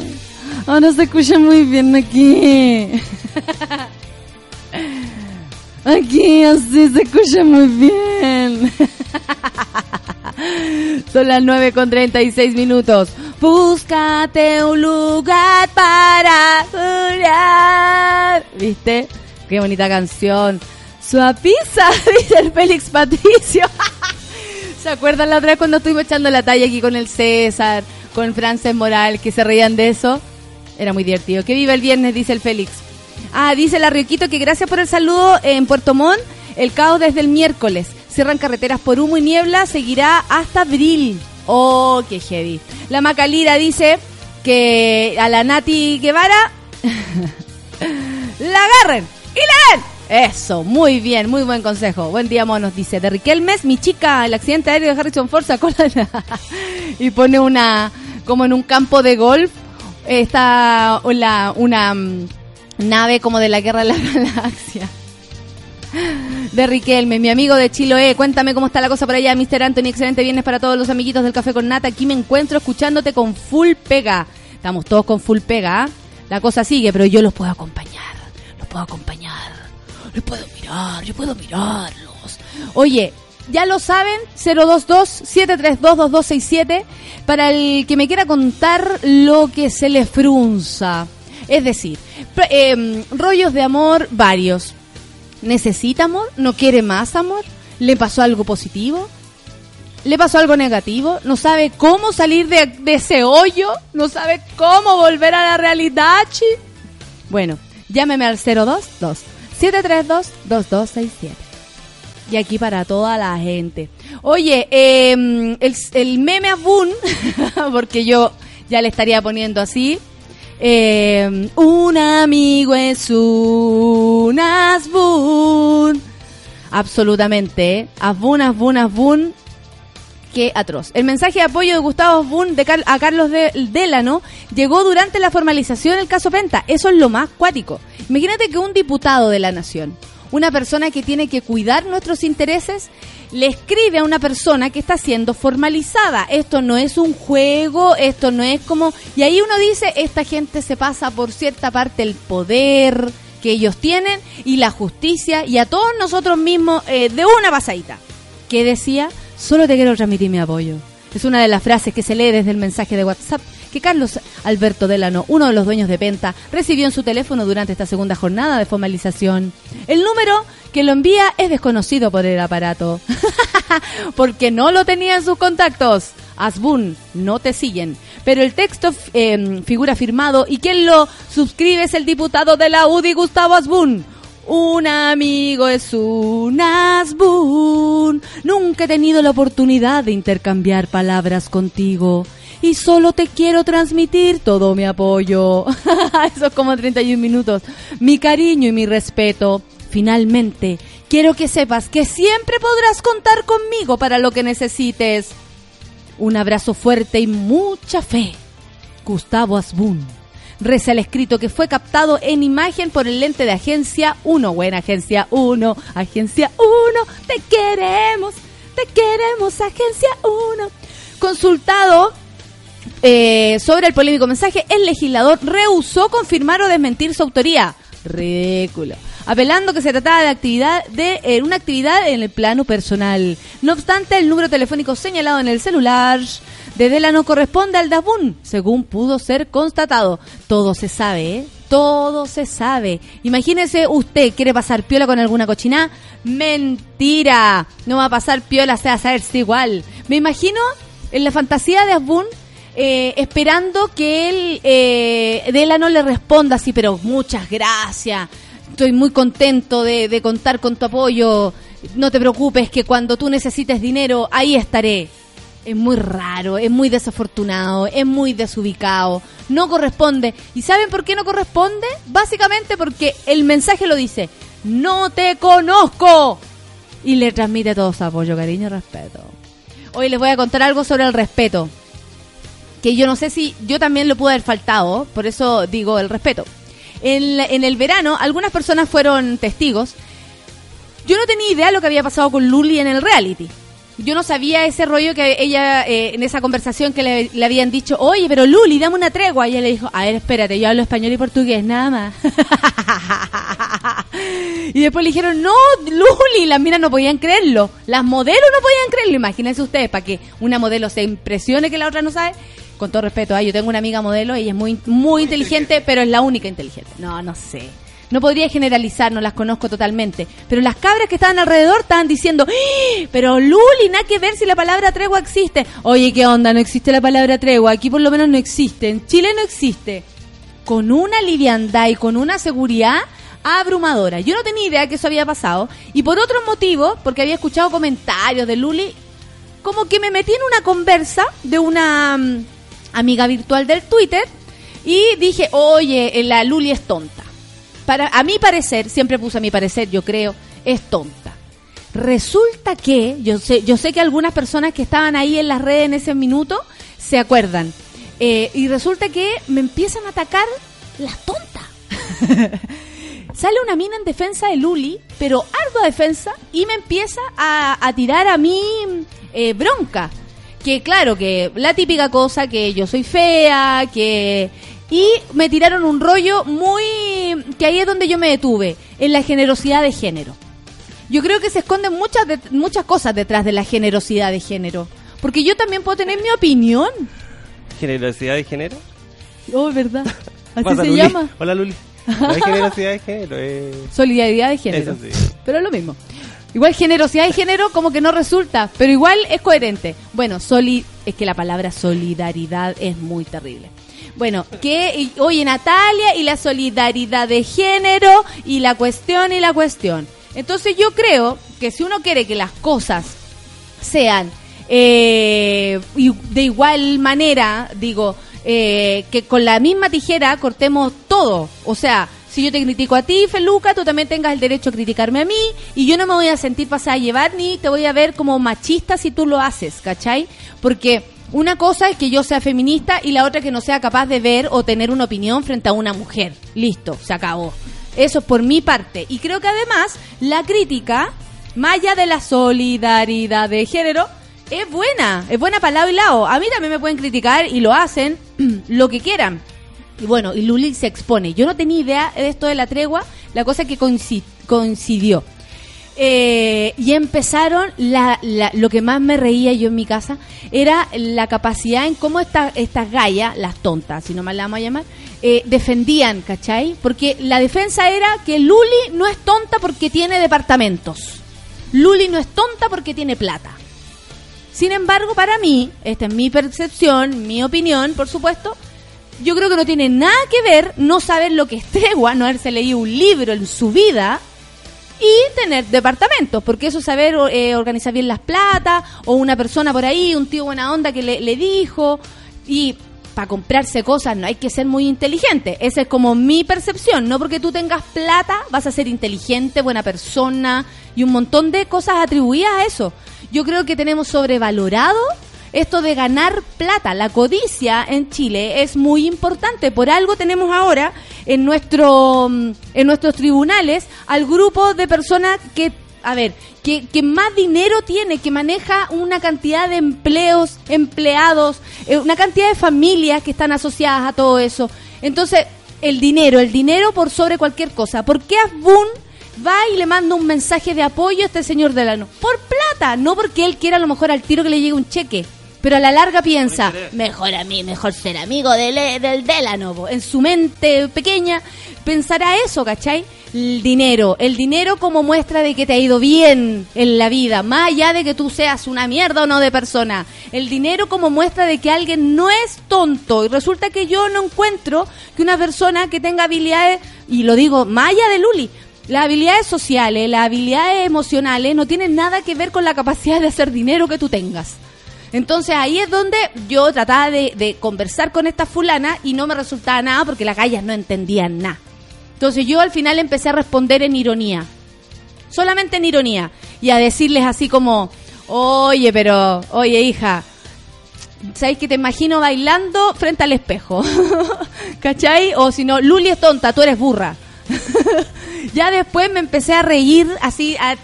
Ahora se escucha muy bien aquí. Aquí así se escucha muy bien. Son las 9 con 36 minutos. Búscate un lugar para jurar. ¿Viste? Qué bonita canción. Suapiza, dice el Félix Patricio. ¿Se acuerdan la otra vez cuando estuvimos echando la talla aquí con el César? con Frances Moral, que se reían de eso. Era muy divertido. Que viva el viernes, dice el Félix. Ah, dice la Rioquito que gracias por el saludo en Puerto Montt. El caos desde el miércoles. Cierran carreteras por humo y niebla. Seguirá hasta abril. Oh, qué heavy. La Macalira dice que a la Nati Guevara la agarren y la den. Eso, muy bien, muy buen consejo. Buen día, monos, dice. De Riquelmes, mi chica, el accidente aéreo de Harrison Ford sacó y pone una, como en un campo de golf, está una mm, nave como de la Guerra de la Galaxia. De Riquelme, mi amigo de Chiloé, cuéntame cómo está la cosa por allá, Mr. Anthony, excelente viernes para todos los amiguitos del Café con Nata, aquí me encuentro escuchándote con full pega. Estamos todos con full pega, ¿ah? la cosa sigue, pero yo los puedo acompañar, los puedo acompañar, los puedo mirar, yo puedo mirarlos. Oye, ya lo saben, 022-732-2267, para el que me quiera contar lo que se le frunza. Es decir, em, rollos de amor varios. ¿Necesita amor? ¿No quiere más amor? ¿Le pasó algo positivo? ¿Le pasó algo negativo? ¿No sabe cómo salir de, ese hoyo? ¿No sabe cómo volver a la realidad? Bueno, llámeme al 022 732 2267 y aquí para toda la gente. Oye, eh, el, el meme Abun, porque yo ya le estaría poniendo así. eh, un amigo es un Asbun. Absolutamente. ¿eh? Asbun, Asbun, Asbun. Qué atroz. El mensaje de apoyo de Gustavo Asbun a Carlos de Delano llegó durante la formalización del caso Penta. Eso es lo más cuático. Imagínate que un diputado de la nación, una persona que tiene que cuidar nuestros intereses, le escribe a una persona que está siendo formalizada. Esto no es un juego, esto no es como... Y ahí uno dice, esta gente se pasa por cierta parte el poder que ellos tienen y la justicia y a todos nosotros mismos eh, de una pasadita. ¿Qué decía? Solo te quiero transmitir mi apoyo. Es una de las frases que se lee desde el mensaje de WhatsApp que Carlos Alberto Delano, uno de los dueños de Penta, recibió en su teléfono durante esta segunda jornada de formalización. El número que lo envía es desconocido por el aparato, porque no lo tenía en sus contactos. Asbun, no te siguen. Pero el texto eh, figura firmado y quien lo suscribe es el diputado de la UDI, Gustavo Asbun. Un amigo es un Asbun. Nunca he tenido la oportunidad de intercambiar palabras contigo. Y solo te quiero transmitir todo mi apoyo. Eso es como 31 minutos. Mi cariño y mi respeto. Finalmente, quiero que sepas que siempre podrás contar conmigo para lo que necesites. Un abrazo fuerte y mucha fe. Gustavo Asbun. Reza el escrito que fue captado en imagen por el lente de Agencia 1. Buena Agencia 1, Agencia 1, te queremos, te queremos, Agencia 1. Consultado eh, sobre el polémico mensaje, el legislador rehusó confirmar o desmentir su autoría. Ridículo. Apelando que se trataba de actividad de eh, una actividad en el plano personal. No obstante, el número telefónico señalado en el celular de Delano corresponde al Dabun, según pudo ser constatado. Todo se sabe, ¿eh? Todo se sabe. Imagínese usted, ¿quiere pasar piola con alguna cochina? Mentira. No va a pasar piola, sea saberse igual. Me imagino en la fantasía de Asbun eh, esperando que él, eh, Delano le responda así, pero muchas gracias. Estoy muy contento de, de contar con tu apoyo. No te preocupes que cuando tú necesites dinero, ahí estaré. Es muy raro, es muy desafortunado, es muy desubicado. No corresponde. ¿Y saben por qué no corresponde? Básicamente porque el mensaje lo dice, no te conozco. Y le transmite todo su apoyo, cariño y respeto. Hoy les voy a contar algo sobre el respeto. Que yo no sé si yo también lo pude haber faltado, por eso digo el respeto. En, en el verano, algunas personas fueron testigos. Yo no tenía idea de lo que había pasado con Luli en el reality. Yo no sabía ese rollo que ella, eh, en esa conversación que le, le habían dicho, oye, pero Luli, dame una tregua. Y ella le dijo, a ver, espérate, yo hablo español y portugués, nada más. y después le dijeron, no, Luli, las minas no podían creerlo. Las modelos no podían creerlo. Imagínense ustedes, para que una modelo se impresione que la otra no sabe. Con todo respeto, ay, yo tengo una amiga modelo, ella es muy, muy inteligente, pero es la única inteligente. No, no sé. No podría generalizar, no las conozco totalmente. Pero las cabras que estaban alrededor estaban diciendo, ¡Ah! pero Luli, nada que ver si la palabra tregua existe. Oye, ¿qué onda? No existe la palabra tregua. Aquí por lo menos no existe. En Chile no existe. Con una liviandad y con una seguridad, abrumadora. Yo no tenía idea que eso había pasado. Y por otro motivo, porque había escuchado comentarios de Luli, como que me metí en una conversa de una mm, amiga virtual del Twitter y dije, oye, eh, la Luli es tonta. Para, a mi parecer, siempre puse a mi parecer, yo creo, es tonta. Resulta que, yo sé, yo sé que algunas personas que estaban ahí en las redes en ese minuto se acuerdan. Eh, y resulta que me empiezan a atacar las tontas. Sale una mina en defensa de Luli, pero ardua defensa, y me empieza a, tirar a mí eh, bronca. Que claro, que la típica cosa, que yo soy fea, que... Y me tiraron un rollo muy... que ahí es donde yo me detuve, en la generosidad de género. Yo creo que se esconden muchas, de- muchas cosas detrás de la generosidad de género. Porque yo también puedo tener mi opinión. ¿Generosidad de género? Oh, verdad. Así se Luli. llama. Hola, Luli. No hay generosidad de género, eh. Solidaridad de género. Eso sí. Pero es lo mismo. Igual generosidad de género como que no resulta, pero igual es coherente. Bueno, soli es que la palabra solidaridad es muy terrible. Bueno, que oye Natalia y la solidaridad de género y la cuestión y la cuestión. Entonces yo creo que si uno quiere que las cosas sean eh, de igual manera, digo, eh, que con la misma tijera cortemos todo. O sea, si yo te critico a ti, Feluca, tú también tengas el derecho a criticarme a mí y yo no me voy a sentir pasada a llevar ni te voy a ver como machista si tú lo haces, ¿cachai? Porque una cosa es que yo sea feminista y la otra que no sea capaz de ver o tener una opinión frente a una mujer. Listo, se acabó. Eso es por mi parte. Y creo que además la crítica, más allá de la solidaridad de género, es buena. Es buena para lado y lado. A mí también me pueden criticar y lo hacen lo que quieran. Y bueno, y Luli se expone. Yo no tenía idea de esto de la tregua. La cosa que coinci- coincidió. Eh, y empezaron, la, la- lo que más me reía yo en mi casa era la capacidad en cómo esta- estas gallas, las tontas, si no mal la vamos a llamar, eh, defendían, ¿cachai? Porque la defensa era que Luli no es tonta porque tiene departamentos. Luli no es tonta porque tiene plata. Sin embargo, para mí, esta es mi percepción, mi opinión, por supuesto, yo creo que no tiene nada que ver no saber lo que es tregua, no haberse leído un libro en su vida y tener departamentos, porque eso es saber eh, organizar bien las platas, o una persona por ahí, un tío buena onda que le, le dijo, y para comprarse cosas no hay que ser muy inteligente. Esa es como mi percepción, no porque tú tengas plata vas a ser inteligente, buena persona y un montón de cosas atribuidas a eso. Yo creo que tenemos sobrevalorado esto de ganar plata, la codicia en Chile es muy importante. Por algo tenemos ahora en nuestro mm, en nuestros tribunales al grupo de personas que a ver, que, que más dinero tiene, que maneja una cantidad de empleos, empleados, eh, una cantidad de familias que están asociadas a todo eso. Entonces, el dinero, el dinero por sobre cualquier cosa. ¿Por qué Asbun va y le manda un mensaje de apoyo a este señor Delano? Por plata, no porque él quiera a lo mejor al tiro que le llegue un cheque. Pero a la larga piensa, mejor a mí, mejor ser amigo del, del Delano. En su mente pequeña pensará eso, ¿cachai? El dinero, el dinero como muestra de que te ha ido bien en la vida, más allá de que tú seas una mierda o no de persona. El dinero como muestra de que alguien no es tonto. Y resulta que yo no encuentro que una persona que tenga habilidades, y lo digo más allá de Luli, las habilidades sociales, las habilidades emocionales no tienen nada que ver con la capacidad de hacer dinero que tú tengas. Entonces ahí es donde yo trataba de, conversar con esta fulana y no me resultaba nada porque las gallas no entendían nada. Entonces yo al final empecé a responder en ironía. Solamente en ironía. Y a decirles así como, oye, pero, oye hija, ¿sabes que te imagino bailando frente al espejo? ¿Cachai? O si no, Luli es tonta, tú eres burra. ya después me empecé a reír así a,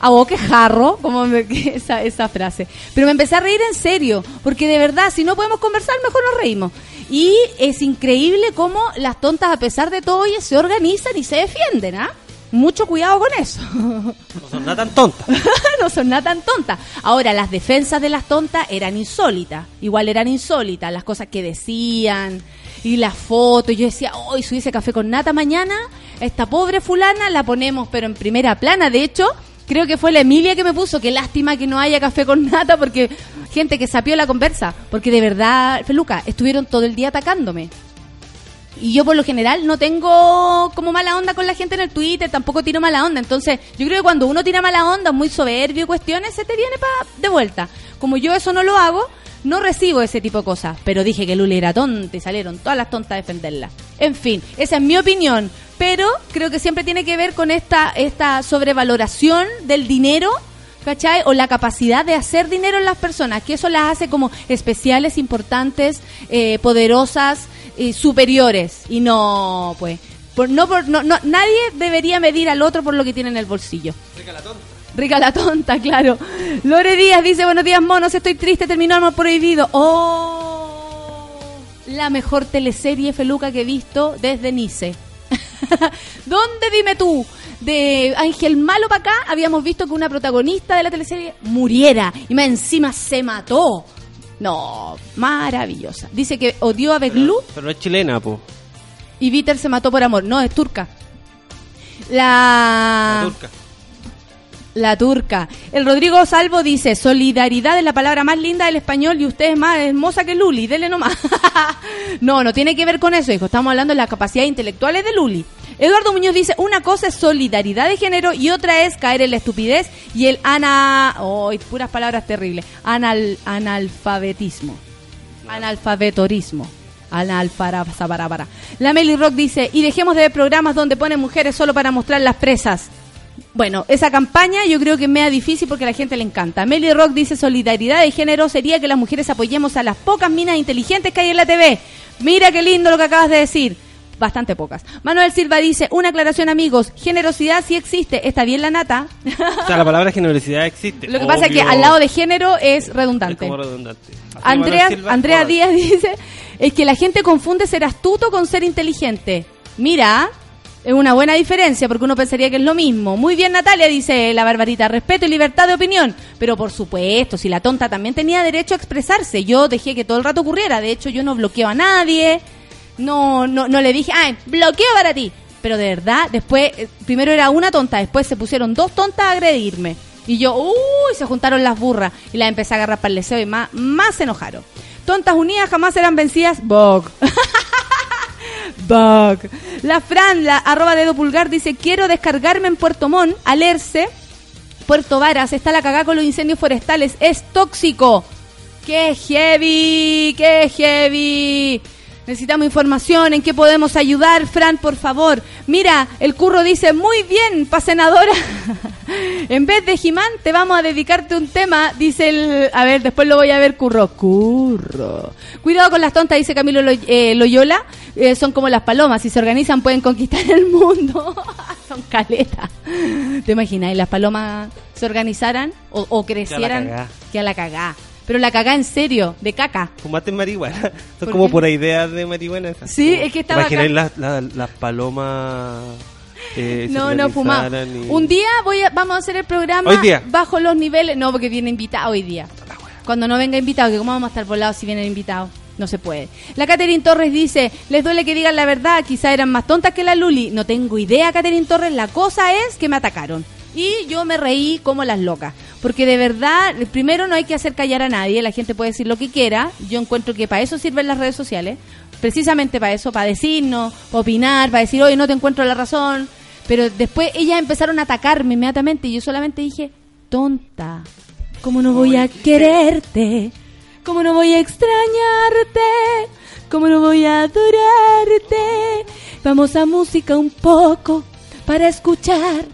a boquejarro, como me- esa, esa frase. Pero me empecé a reír en serio, porque de verdad, si no podemos conversar, mejor nos reímos. Y es increíble cómo las tontas, a pesar de todo, oye, se organizan y se defienden, ¿ah? Mucho cuidado con eso. No son nada tan tontas. no son nada tan tontas. Ahora, las defensas de las tontas eran insólitas. Igual eran insólitas. Las cosas que decían y las fotos. Yo decía, hoy si hubiese café con nata mañana, esta pobre fulana la ponemos, pero en primera plana. De hecho, creo que fue la Emilia que me puso. Qué lástima que no haya café con nata porque gente que sapió la conversa. Porque de verdad, Feluca, estuvieron todo el día atacándome. Y yo por lo general no tengo como mala onda con la gente en el Twitter, tampoco tiro mala onda. Entonces, yo creo que cuando uno tira mala onda, muy soberbio y cuestiones, se te viene pa de vuelta. Como yo eso no lo hago, no recibo ese tipo de cosas. Pero dije que Luli era tonta y salieron todas las tontas a defenderla. En fin, esa es mi opinión. Pero creo que siempre tiene que ver con esta, esta sobrevaloración del dinero ¿cachai? O la capacidad de hacer dinero en las personas, que eso las hace como especiales, importantes, eh, poderosas, eh, superiores. Y no, pues, por, no, por, no, no, nadie debería medir al otro por lo que tiene en el bolsillo. Rica la tonta, claro. Lore Díaz dice, buenos días, monos, estoy triste, terminó Amor Prohibido. ¡Oh! La mejor teleserie feluca que he visto desde Nice. ¿Dónde, dime tú? De Ángel Malo para acá, habíamos visto que una protagonista de la teleserie muriera y más encima se mató. No, maravillosa. Dice que odió a Beglú Pero es chilena, po. y Víter se mató por amor. No, es turca. La... La turca. La turca. El Rodrigo Salvo dice, solidaridad es la palabra más linda del español y usted es más hermosa que Luli, dele nomás. no, no tiene que ver con eso, hijo. Estamos hablando de las capacidades intelectuales de Luli. Eduardo Muñoz dice, una cosa es solidaridad de género y otra es caer en la estupidez y el ana... Oh, puras palabras terribles. Anal... Analfabetismo. Analfabetorismo. Analfarabara. La Meli Rock dice, y dejemos de ver programas donde ponen mujeres solo para mostrar las presas. Bueno, esa campaña yo creo que es media difícil porque a la gente le encanta. Meli Rock dice solidaridad de género sería que las mujeres apoyemos a las pocas minas inteligentes que hay en la TV. Mira qué lindo lo que acabas de decir. Bastante pocas. Manuel Silva dice, una aclaración amigos, generosidad sí existe, está bien la nata. O sea, la palabra generosidad existe. Lo que pasa es que al lado de género es Es redundante. como redundante. Andrea, Silva, Andrea. Díaz dice, es que la gente confunde ser astuto con ser inteligente. Mira, es una buena diferencia porque uno pensaría que es lo mismo. Muy bien, Natalia, dice la Barbarita, respeto y libertad de opinión. Pero por supuesto, si la tonta también tenía derecho a expresarse, yo dejé que todo el rato ocurriera. De hecho, yo no bloqueo a nadie, no, no, no le dije, ay, bloqueo para ti. Pero de verdad, después, eh, primero era una tonta, después se pusieron dos tontas a agredirme. Y yo, uy, se juntaron las burras y las empecé a agarrar para el deseo y más, más se enojaron. Tontas unidas jamás serán vencidas. Bog. Bog. La Fran, la arroba dedo pulgar, dice, quiero descargarme en Puerto Montt, alerce, Puerto Varas, está la cagada con los incendios forestales, es tóxico. ¡Qué heavy! ¡Qué heavy! Necesitamos información, ¿en qué podemos ayudar, Fran, por favor? Mira, el curro dice, muy bien, pa' senadora. en vez de Jimán, te vamos a dedicarte un tema, dice el... A ver, después lo voy a ver, curro. Curro. Cuidado con las tontas, dice Camilo Lo- eh, Loyola. Eh, son como las palomas, si se organizan pueden conquistar el mundo. son caletas. ¿Te imaginas? ¿Y las palomas se organizaran o, o crecieran? Que a la cagá. Pero la cagá en serio, de caca. Fumaste marihuana. Son ¿Por como qué? por ideas de marihuana. esas. Sí, es que estaba Imaginé acá. las, las palomas. eh, No, no fumaba. y- Un día voy a, vamos a hacer el programa Hoy día. bajo los niveles. No, porque viene invitado hoy día. Cuando no venga invitado, que cómo vamos a estar volados si vienen invitados. No se puede. La Catherine Torres dice, les duele que digan la verdad, quizá eran más tontas que la Luli. No tengo idea, Catherine Torres, la cosa es que me atacaron. Y yo me reí como las locas. Porque de verdad, primero no hay que hacer callar a nadie, la gente puede decir lo que quiera. Yo encuentro que para eso sirven las redes sociales. Precisamente para eso, para decirnos, para opinar, para decir, oye, no te encuentro la razón. Pero después ellas empezaron a atacarme inmediatamente y yo solamente dije, tonta, ¿cómo no voy a quererte? ¿Cómo no voy a extrañarte? ¿Cómo no voy a adorarte? Vamos a música un poco para escuchar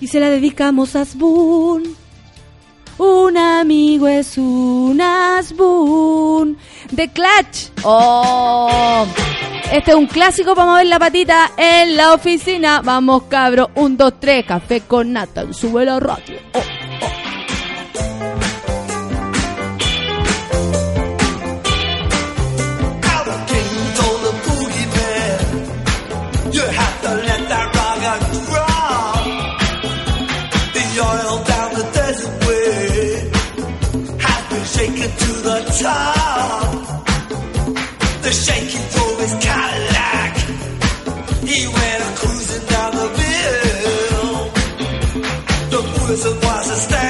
y se la dedicamos a Asbun. Un amigo es un Asbun. The Clutch. Oh. Este es un clásico para mover la patita en la oficina. Vamos, cabro. Un, dos, tres. Café con nata. Sube la radio. Oh. Top. The shaking drove his Cadillac. He went cruising down the hill. The wizard was a standing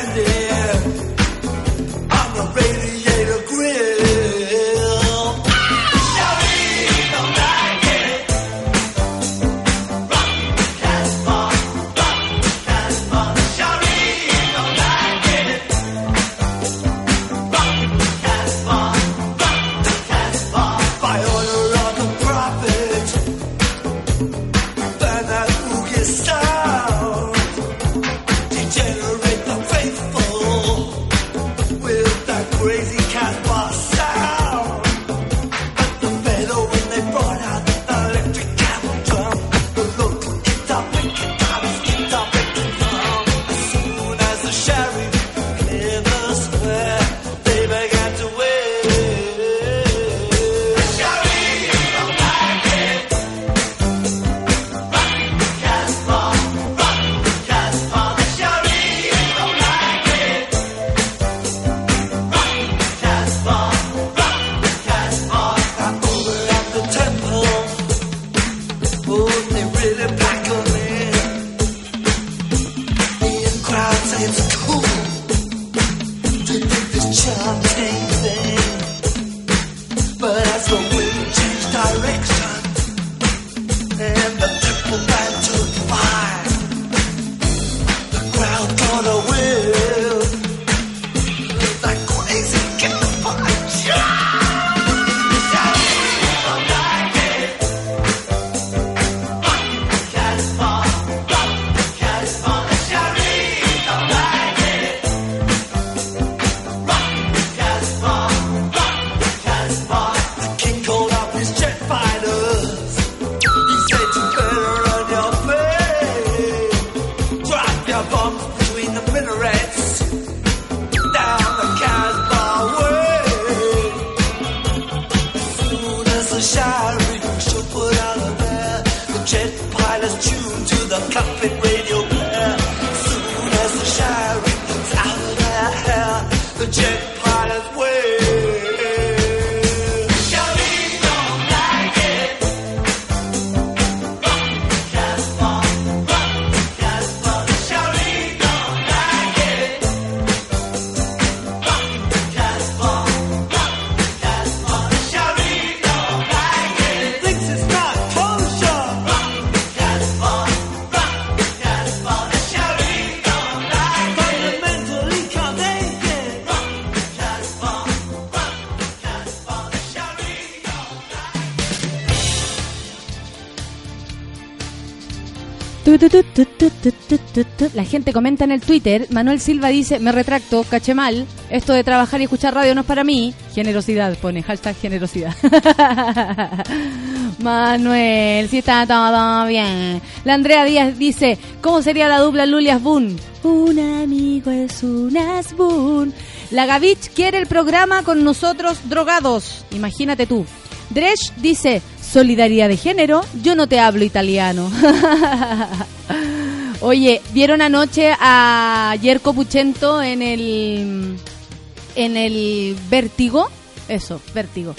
La gente comenta en el Twitter. Manuel Silva dice, me retracto, caché mal. Esto de trabajar y escuchar radio no es para mí. Generosidad, pone, hashtag generosidad. Manuel, si está todo bien. La Andrea Díaz dice, ¿cómo sería la dupla Lulias Boon? Un amigo es un asbun. La Gavich quiere el programa con nosotros drogados. Imagínate tú. Dresch dice, solidaridad de género, yo no te hablo italiano. Oye, ¿vieron anoche a Yerko Puchento en el en el vértigo? Eso, vértigo.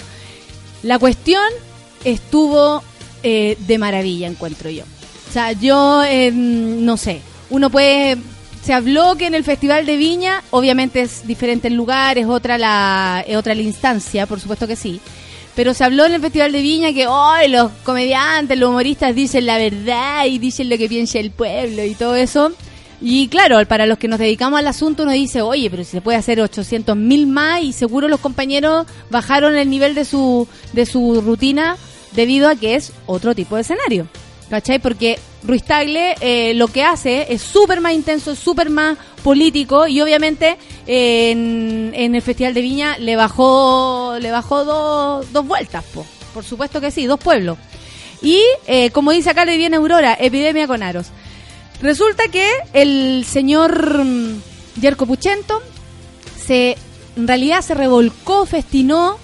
La cuestión estuvo eh, de maravilla, encuentro yo. O sea, yo eh, no sé, uno puede se habló que en el Festival de Viña, obviamente es diferente el lugar, es otra la es otra la instancia, por supuesto que sí. Pero se habló en el Festival de Viña que hoy los comediantes, los humoristas dicen la verdad y dicen lo que piensa el pueblo y todo eso. Y claro, para los que nos dedicamos al asunto uno dice, oye, pero si se puede hacer 800 mil más y seguro los compañeros bajaron el nivel de su, de su rutina debido a que es otro tipo de escenario. ¿Cachai? Porque Ruiz Tagle eh, lo que hace es súper más intenso, súper más político y obviamente eh, en, el Festival de Viña le bajó le bajó dos, dos vueltas, po. por supuesto que sí, dos pueblos. Y eh, como dice acá le viene Aurora, epidemia con aros. Resulta que el señor mm, Yerko Puchento se en realidad se revolcó, festinó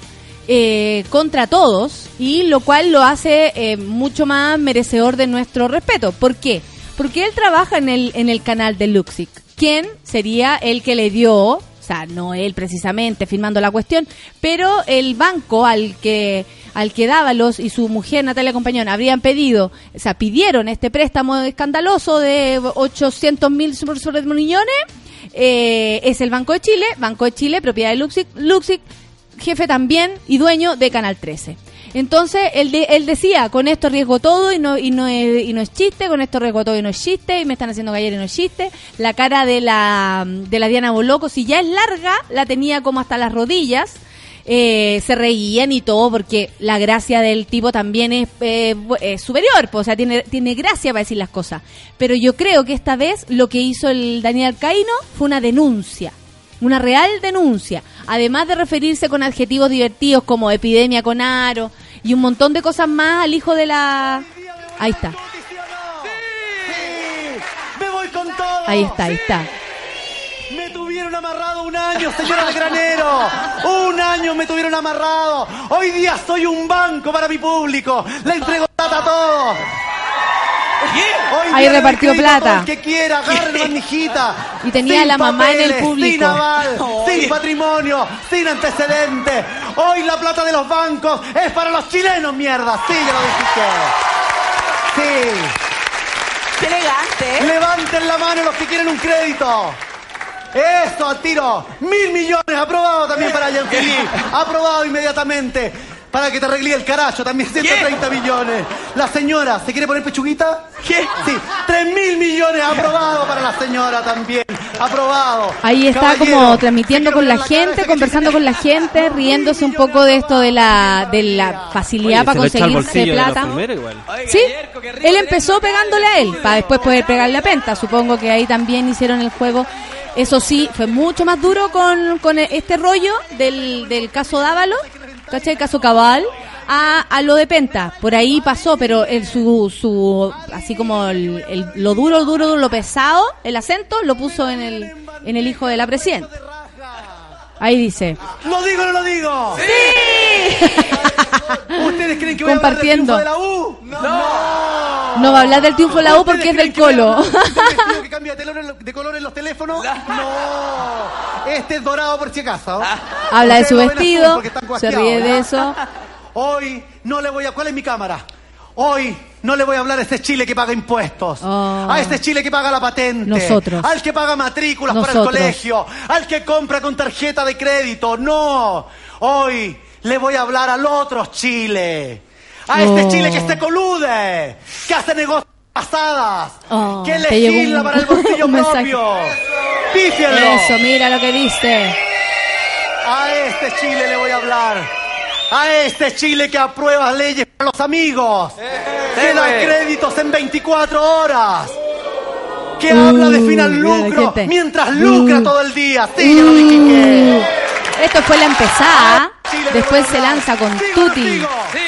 eh, contra todos y lo cual lo hace eh, mucho más merecedor de nuestro respeto. ¿Por qué? Porque él trabaja en el, en el canal de Luxic. ¿Quién sería el que le dio, o sea, no él precisamente firmando la cuestión, pero el banco al que al que Dávalos y su mujer Natalia Compañón habrían pedido, o sea, pidieron este préstamo escandaloso de 800 mil millones, eh, es el Banco de Chile, Banco de Chile, propiedad de Luxic, Luxic, jefe también y dueño de Canal 13. Entonces, él, de- él decía, con esto riesgo todo y no, y, no es, y no es chiste, con esto riesgo todo y no es chiste, y me están haciendo callar y no es chiste. La cara de la, de la Diana Boloco, si ya es larga, la tenía como hasta las rodillas. Eh, se reían y todo porque la gracia del tipo también es, eh, es superior, pues, o sea, tiene, tiene gracia para decir las cosas. Pero yo creo que esta vez lo que hizo el Daniel Caino fue una denuncia. Una real denuncia. Además de referirse con adjetivos divertidos como epidemia con aro y un montón de cosas más al hijo de la... Ahí está, Sí, me voy con todo. ahí está, ahí está. Me tuvieron amarrado un año, señora del granero. Un año me tuvieron amarrado. Hoy día soy un banco para mi público. Le entrego plata a todos. Hoy Ahí repartió plata. el que quiera, agarre mijita. Y tenía Sin la mamá en el público. Sin aval, sin patrimonio, sin antecedentes. Hoy la plata de los bancos es para los chilenos, mierda. Sí, ya lo dijiste. Sí. Qué elegante, ¿eh? Levanten la mano los que quieren un crédito. Eso, al tiro. Mil millones, aprobado también para Yankelí. Aprobado inmediatamente. Para que te arregle el caracho, también 130 millones. La señora, ¿se quiere poner pechuguita? ¿Qué? Sí, 3 mil millones aprobado para la señora también. Aprobado. Ahí está Caballero, como ¿se transmitiendo con la gente, conversando con la gente, riéndose un poco de esto de la, de la facilidad Oye, para conseguirse plata. igual. Sí, él empezó pegándole a él, para después poder pegarle a Penta. Supongo que ahí también hicieron el juego. Eso sí, fue mucho más duro con, con este rollo del, del caso Dávalo, ¿cachai? Caso Cabal, a, a lo de Penta. Por ahí pasó, pero el, su, su, así como el, el- lo duro, duro, lo pesado, el acento, lo puso en el, en el hijo de la presidenta. Ahí dice. ¿Lo digo o no lo digo? ¡Sí! ¿Ustedes creen que voy a hablar del Compartiendo. triunfo de la U? ¡No! No va a hablar del triunfo de la U porque es del Colo. ¿Un vestido que cambia de color, en los teléfonos? No. Este es dorado por si acaso. Habla de su vestido, se ríe de eso. Hoy no le voy a... ¿Cuál es mi cámara? Hoy no le voy a hablar a este Chile que paga impuestos. Oh. A este Chile que paga la patente. Nosotros. Al que paga matrículas para el Nosotros. colegio. Al que compra con tarjeta de crédito. No. Hoy le voy a hablar al otro Chile. A este Oh. Chile que se colude. Que hace negocios pasadas. Oh, que legisla un- para el bolsillo propio. Pífienlo. Eso, mira lo que viste. A este Chile le voy a hablar. A este Chile que aprueba leyes para los amigos. Que da güey. créditos en 24 horas. Que habla de fin al Uh, mira la lucro mientras lucra Uh. todo el día. Sí, ya lo dije que. Esto fue la empezada. Después se lanza con ¿Sigo no? Sí.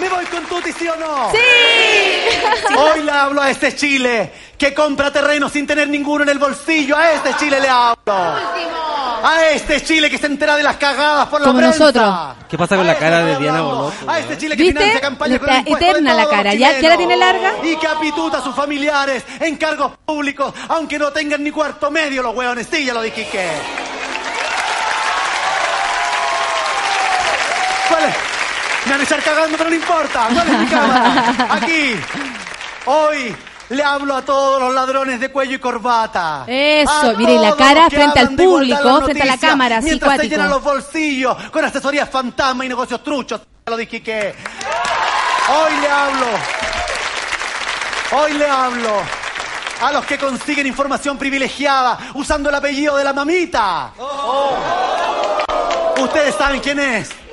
¿Me voy con Tuti, sí o no? ¡Sí! Hoy le hablo a este Chile que compra terreno sin tener ninguno en el bolsillo. A este Chile le hablo. A este Chile que se entera de las cagadas por la Como prensa. nosotros. ¿Qué pasa con A la cara este de le Diana. Boloto, A este weón? Chile que ¿Viste? financia campañas con de eterna la cara. ¿Ya- ya la tiene larga? Y que apituta a sus familiares en cargos públicos, aunque no tengan ni cuarto medio los hueones. Sí, ya lo dije que. ¿Cuál es? Me van a echar cagando, pero no importa. ¿Cuál es mi cámara? Aquí. Hoy le hablo a todos los ladrones de cuello y corbata. Eso, mire, y la cara frente al público, frente a la cámara, así Mientras se llenan los bolsillos con asesorías fantasma y negocios truchos. Ya lo dije que. Hoy le hablo. Hoy le hablo. A los que consiguen información privilegiada usando el apellido de la mamita. Ustedes saben quién es.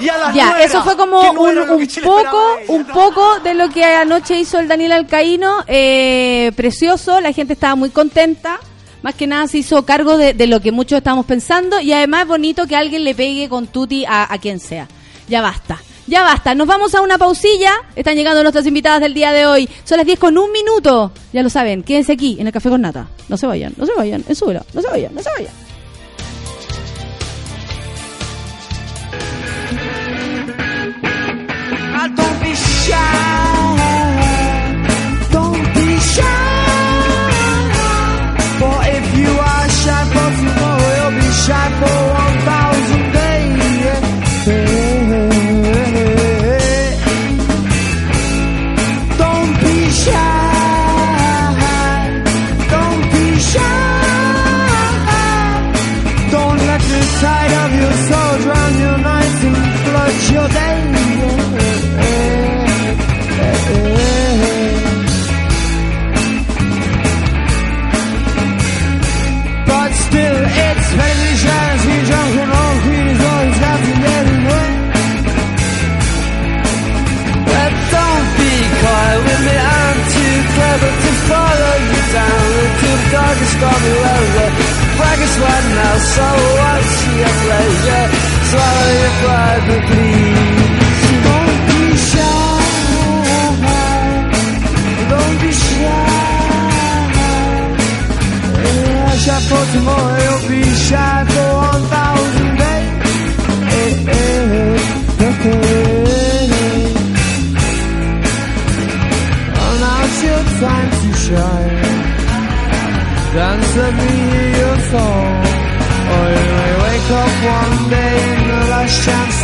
Y a las Ya, nueras, eso fue como no un, poco, un poco de lo que anoche hizo el Daniel Alcaíno, eh, precioso, la gente estaba muy contenta, más que nada se hizo cargo de, de lo que muchos estábamos pensando y además es bonito que alguien le pegue con tuti a, a quien sea. Ya basta. Ya basta, nos vamos a una pausilla. Están llegando nuestras invitadas del día de hoy. Son las 10 con un minuto. Ya lo saben, quédense aquí en el Café con Nata. No se vayan, no se vayan, en súbelo, no se vayan, no se vayan. Don't be shy. Don't be shy. For if you are shy you'll be shy for so what's your pleasure? Swallow your pride, but please. Don't be shy. Don't be shy. Yeah, shy for time to shine. Dance, let me hear your song. Up one day, in the last chance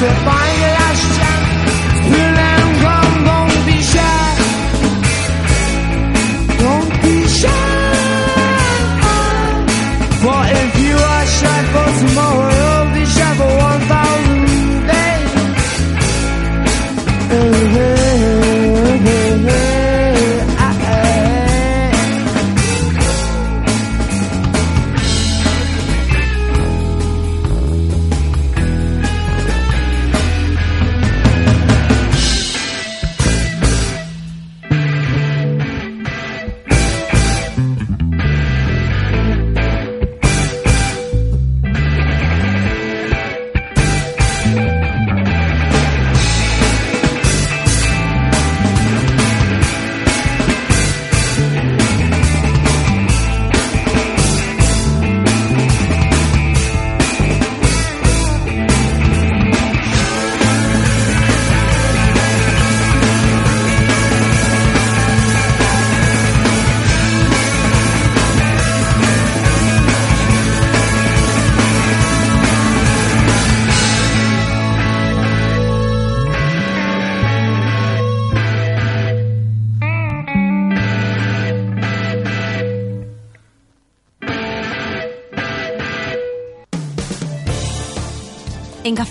to find it.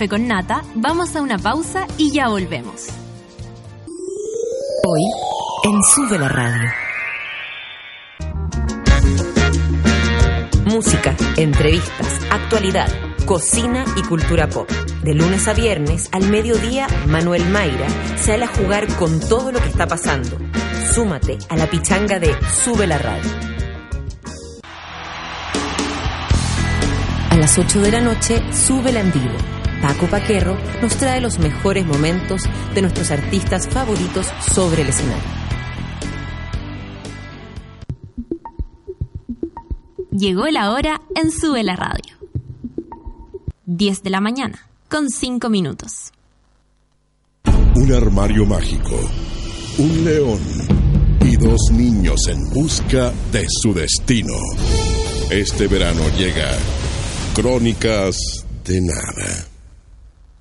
Con Nata vamos a una pausa y ya volvemos. Hoy, en Sube la Radio. Música, entrevistas, actualidad, cocina y cultura pop. De lunes a viernes, al mediodía, Manuel Mayra sale a jugar con todo lo que está pasando. Súmate a la pichanga de Sube la Radio. A las 8 de la noche, Sube en vivo. Paco Paquerro nos trae los mejores momentos de nuestros artistas favoritos sobre el escenario. Llegó la hora en Sube la Radio. 10 de la mañana, con 5 minutos. Un armario mágico, un león y dos niños en busca de su destino. Este verano llega Crónicas de Nada.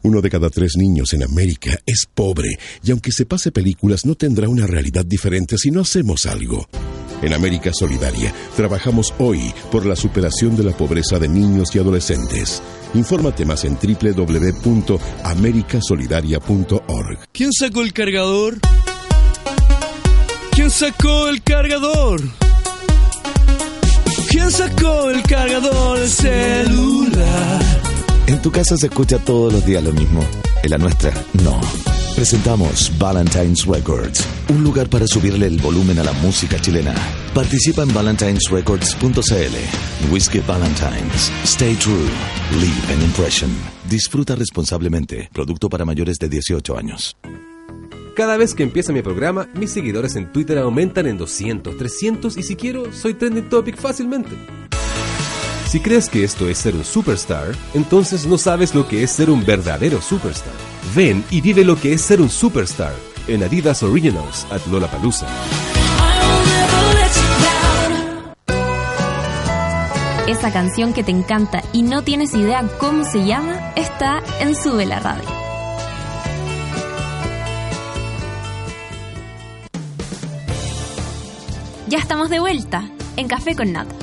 Uno de cada tres niños en América es pobre y aunque se pase películas no tendrá una realidad diferente si no hacemos algo. En América Solidaria trabajamos hoy por la superación de la pobreza de niños y adolescentes. Infórmate más en www.americasolidaria.org. ¿Quién sacó el cargador? ¿Quién sacó el cargador? ¿Quién sacó el cargador celular? En tu casa se escucha todos los días lo mismo. En la nuestra, no. Presentamos Valentine's Records, un lugar para subirle el volumen a la música chilena. Participa en valentinesrecords.cl. Whiskey Valentines. Stay true. Leave an impression. Disfruta responsablemente. Producto para mayores de 18 años. Cada vez que empieza mi programa, mis seguidores en Twitter aumentan en 200, 300 y si quiero, soy trending topic fácilmente. Si crees que esto es ser un superstar, entonces no sabes lo que es ser un verdadero superstar. Ven y vive lo que es ser un superstar en Adidas Originals at Lollapalooza. Esa canción que te encanta y no tienes idea cómo se llama está en Sube la Radio. Ya estamos de vuelta en Café con Nata.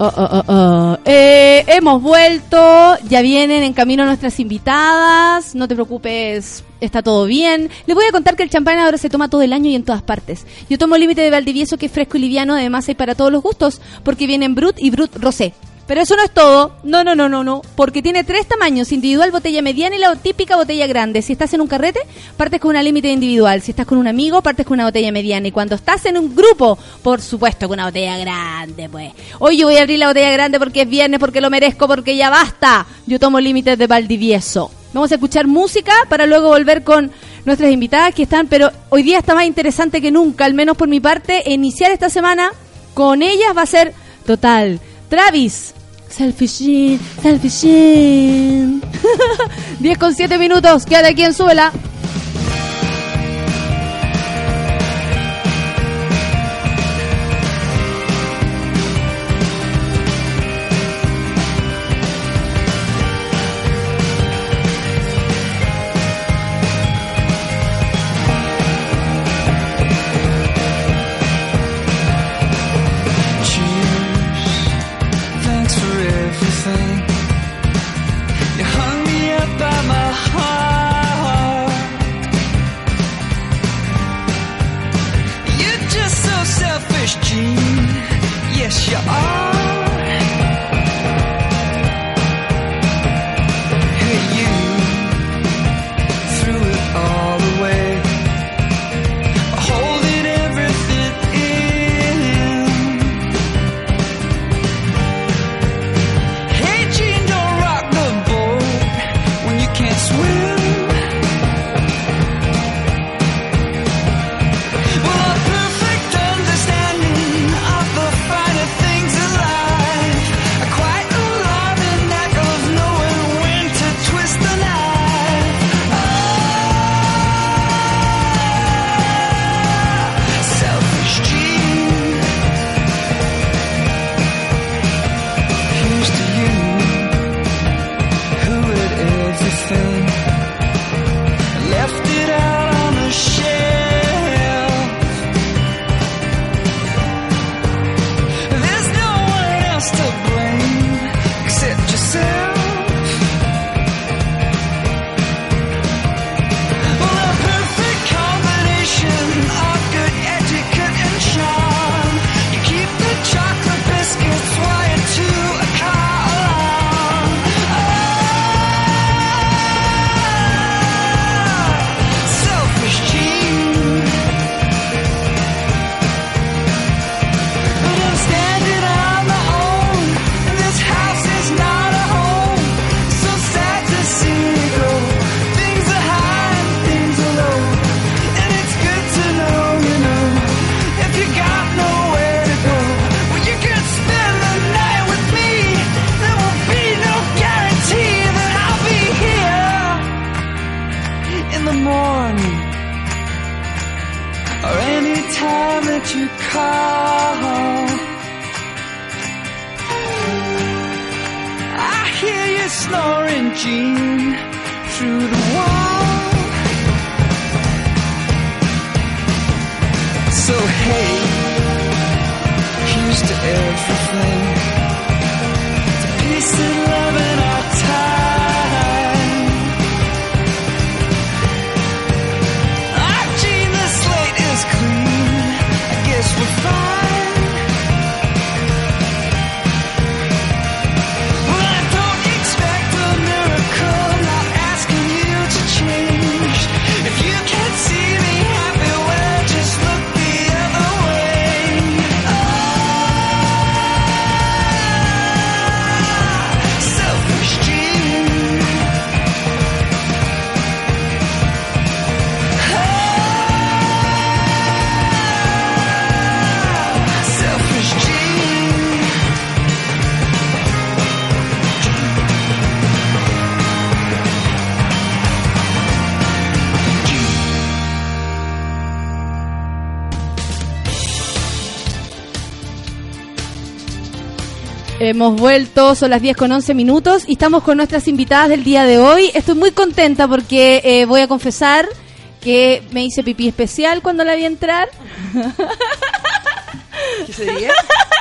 Oh, oh, oh, oh. Eh, hemos vuelto, ya vienen en camino nuestras invitadas, no te preocupes, está todo bien. Les voy a contar que el champán ahora se toma todo el año y en todas partes. Yo tomo límite de Valdivieso que es fresco y liviano, además hay para todos los gustos, porque vienen Brut y Brut Rosé. Pero eso no es todo. No, no, no, no, no. Porque tiene tres tamaños: individual, botella mediana y la típica botella grande. Si estás en un carrete, partes con una límite individual. Si estás con un amigo, partes con una botella mediana. Y cuando estás en un grupo, por supuesto, con una botella grande, pues. Hoy yo voy a abrir la botella grande porque es viernes, porque lo merezco, porque ya basta. Yo tomo límites de Valdivieso. Vamos a escuchar música para luego volver con nuestras invitadas que están, pero hoy día está más interesante que nunca, al menos por mi parte, iniciar esta semana con ellas va a ser total. Travis, Selfishing, selfishing. 10 con 7 minutos, quédate aquí en Súbela. 想 Hemos vuelto, son las 10 con 11 minutos y estamos con nuestras invitadas del día de hoy. Estoy muy contenta porque eh, voy a confesar que me hice pipí especial cuando la vi entrar. ¿Qué sería?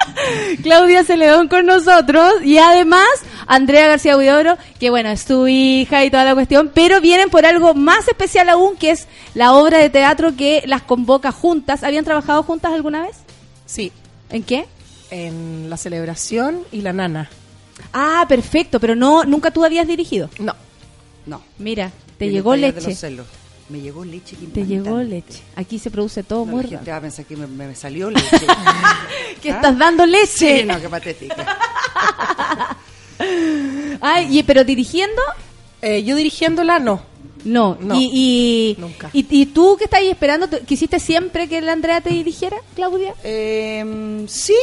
Claudia Celedón con nosotros y además Andrea García Huidobro, que bueno, es tu hija y toda la cuestión, pero vienen por algo más especial aún, que es la obra de teatro que las convoca juntas. ¿Habían trabajado juntas alguna vez? Sí, ¿En qué? En la celebración y la nana. Ah, perfecto, pero no nunca tú habías dirigido. No, No. Mira, te llegó leche. los celos. Me llegó leche. Te llegó leche. Aquí se produce todo No, muy la gente rápido. va a pensar que me, me salió leche. Que estás dando leche. Sí, no, qué patética. Ay, y- pero dirigiendo, Eh, yo dirigiéndola no. no. No, y, y, nunca. y, y tú que estás ahí esperando, ¿tú- ¿quisiste siempre que la Andrea te dirigiera, Claudia? Eh, sí,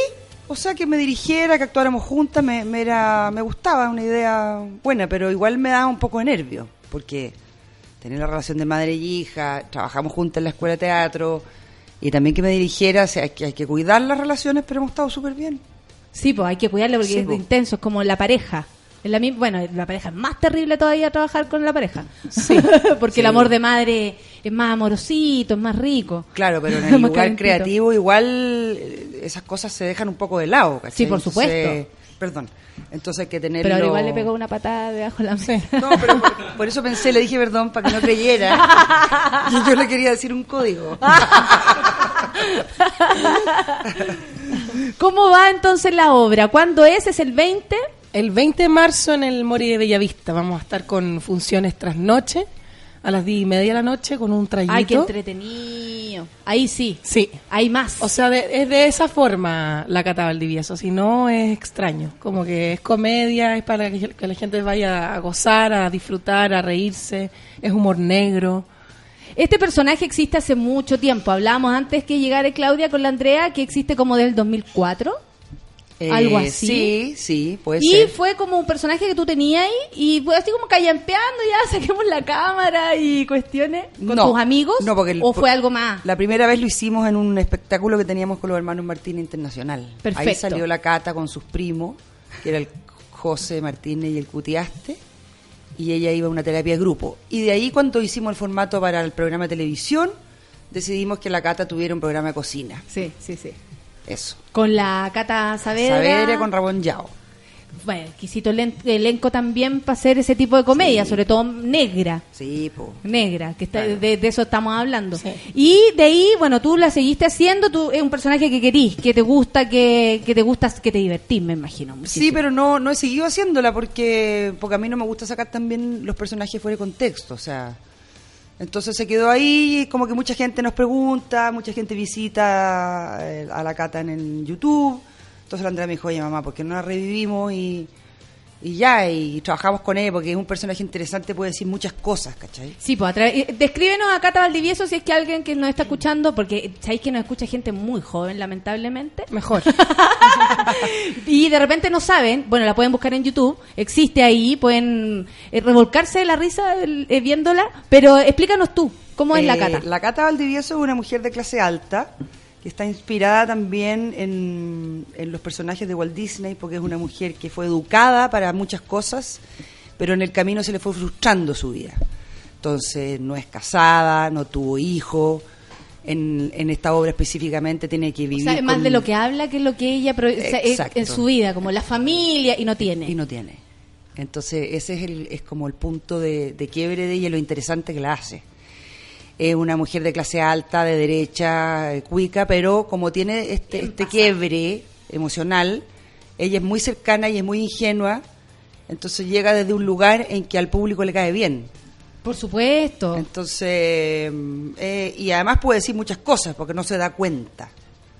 o sea que me dirigiera, que actuáramos juntas, me, me era, me gustaba, una idea buena, pero igual me daba un poco de nervio, porque tener la relación de madre y hija, trabajamos juntas en la escuela de teatro, y también que me dirigiera, o sea, hay que, hay que cuidar las relaciones, pero hemos estado súper bien. Sí, pues hay que cuidarle porque Sí, es po. intenso, es como la pareja. Es la bueno, la pareja es más terrible todavía trabajar con la pareja. Sí. porque Sí. el amor de madre es más amorosito, es más rico. Claro, pero en el lugar calentito. creativo igual esas cosas se dejan un poco de lado, ¿cachai? Sí, por Entonces, supuesto. perdón. Entonces hay que tenerlo... Pero ahora igual le pegó una patada debajo de la mesa. No, pero por, por eso pensé, le dije perdón para que no creyera. y yo le quería decir un código. ¿Cómo va entonces la obra? ¿Cuándo es? ¿Es el 20? El 20 de marzo en el Mori de Bellavista vamos a estar con funciones tras noche a las 10 y media de la noche con un trayito. Ay, qué entretenido. Ahí sí. Sí. Hay más. O sea, de- es de esa forma la Cata Valdivieso, si no es extraño. Como que es comedia, es para que, que la gente vaya a gozar, a disfrutar, a reírse, es humor negro. Este personaje existe hace mucho tiempo. Hablábamos antes que llegara Claudia con la Andrea, que existe como desde el 2004. Eh, Algo así. Sí, sí, puede y ser. fue como un personaje que tú tenías ahí y fue así como callampeando, ya saquemos la cámara y cuestiones con No, tus amigos. no, porque el- ¿O fue algo más? La primera vez lo hicimos en un espectáculo que teníamos con los hermanos Martínez Internacional. Ahí Perfecto. salió la cata con sus primos, que era el José Martínez y el Cutiaste, y ella iba a una terapia de grupo. Y de ahí cuando hicimos el formato para el programa de televisión, decidimos que la cata tuviera un programa de cocina. Sí, sí, sí. Eso. Con la Cata Saavedra. Saavedra con Rabón Yao. Bueno, exquisito elen- elenco también para hacer ese tipo de comedia, sobre todo negra. Sí, po. Negra, que está, de, de eso estamos hablando. Y de ahí, bueno, tú la seguiste haciendo, tú es un personaje que querís, que te gusta, que, que te gusta, que te divertís, me imagino. Sí, pero no, no he seguido haciéndola porque, porque a mí no me gusta sacar también los personajes fuera de contexto, o sea... Entonces se quedó ahí, como que mucha gente nos pregunta, mucha gente visita eh, a la Cata en el YouTube. Entonces la Andrea me dijo, oye mamá, ¿por qué no la revivimos? Y, y ya, y trabajamos con él, porque es un personaje interesante, puede decir muchas cosas, ¿cachai? Sí, pues a través- eh, descríbenos a Cata Valdivieso si es que alguien que nos está escuchando, porque sabéis que nos escucha gente muy joven, lamentablemente. Mejor. y de repente no saben, bueno, la pueden buscar en YouTube, existe ahí, pueden eh, revolcarse de la risa el- eh, viéndola, pero explícanos tú, ¿cómo es la Eh, Cata? La Cata Valdivieso es una mujer de clase alta que está inspirada también en, en los personajes de Walt Disney porque es una mujer que fue educada para muchas cosas, pero en el camino se le fue frustrando su vida. Entonces no es casada, no tuvo hijo. En, en esta obra específicamente tiene que O vivir. sea, es más con- de lo que habla que lo que ella o sea, es- Exacto. en su vida, como la familia, y no tiene. Y no tiene. Entonces ese es, el, es como el punto de, de quiebre de ella, lo interesante que la hace. Es una mujer de clase alta, de derecha, eh, cuica, pero como tiene este, este quiebre emocional, ella es muy cercana y es muy ingenua, entonces llega desde un lugar en que al público le cae bien. Por supuesto. Entonces, mm, eh, y además puede decir muchas cosas porque no se da cuenta.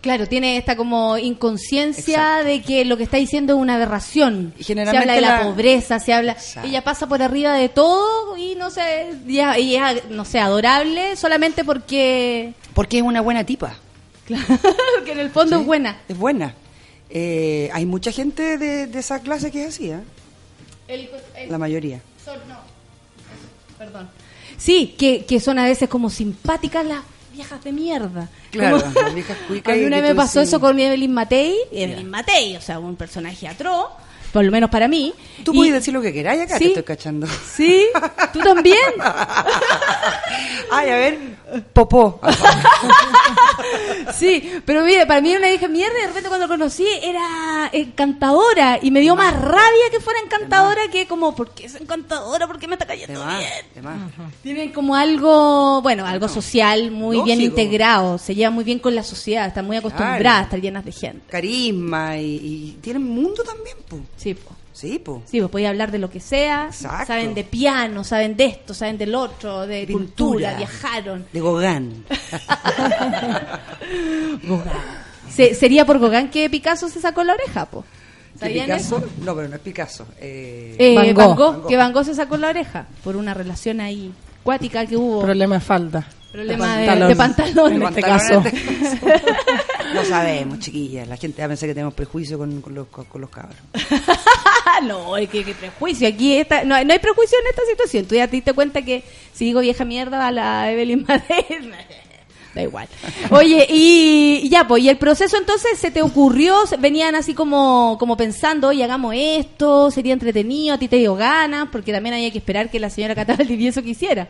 Claro, tiene esta como inconsciencia de que lo que está diciendo es una aberración. Y se generalmente habla de la, la- pobreza, se habla... Exacto. Ella pasa por arriba de todo y no sé, ya, ella es, no sé, adorable solamente porque... Porque es una buena tipa. porque en el fondo Sí, es buena. Es buena. Eh, hay mucha gente de, de esa clase que es así, ¿eh? El- el- la mayoría. son- no. Perdón. Sí, que, que son a veces como simpáticas las viejas de mierda. Claro, Como- las viejas cuicas A mí una vez me pasó eso con Evelyn Matei. Evelyn Matei, o sea, un personaje atroz, por lo menos para mí. Tú Y- puedes decir lo que queráis acá, Sí. te estoy cachando. Sí, tú también. Ay, a ver, popó. Sí, pero mire, para mí era una vieja mierda y de repente cuando lo conocí era encantadora y me dio más rabia que fuera encantadora que como, ¿por qué es encantadora? ¿Por qué me está De cayendo más, bien? de más. Tienen como algo, bueno, algo social muy bien integrado, se llevan muy bien con la sociedad, están muy acostumbradas Claro. a estar llenas de gente. Carisma y, y tienen mundo también, po. Sí, po. Sí, po. Sí, pues podía hablar de lo que sea, Exacto. saben de piano, saben de esto, saben del otro, de Pintura. cultura, viajaron. De Gauguin. Se- sería por Gauguin que Picasso se sacó la oreja, po. ¿Que ¿Sabían Picasso? eso? No, pero no es Picasso. Eh, Eh, Van Van, Gogh. Gogh, Van Gogh. que Van Gogh se sacó la oreja por una relación ahí cuática que hubo. Problema de falda. Problema de, pantalón. de pantalón. En este Pantalones. caso. no sabemos, chiquillas. La gente va a pensar que tenemos prejuicio con, con los, con, los cabros. No, es que, que prejuicio. Aquí está, no, hay- no hay prejuicio en esta situación. Tú ya te diste cuenta que si digo vieja mierda a la Evelyn Madrid. Da igual. Oye, y, ya, pues, y el proceso entonces se te ocurrió, venían así como, como pensando, oye, hagamos esto, sería entretenido, a ti te dio ganas, porque también había que esperar que la señora Cata Valdivieso quisiera.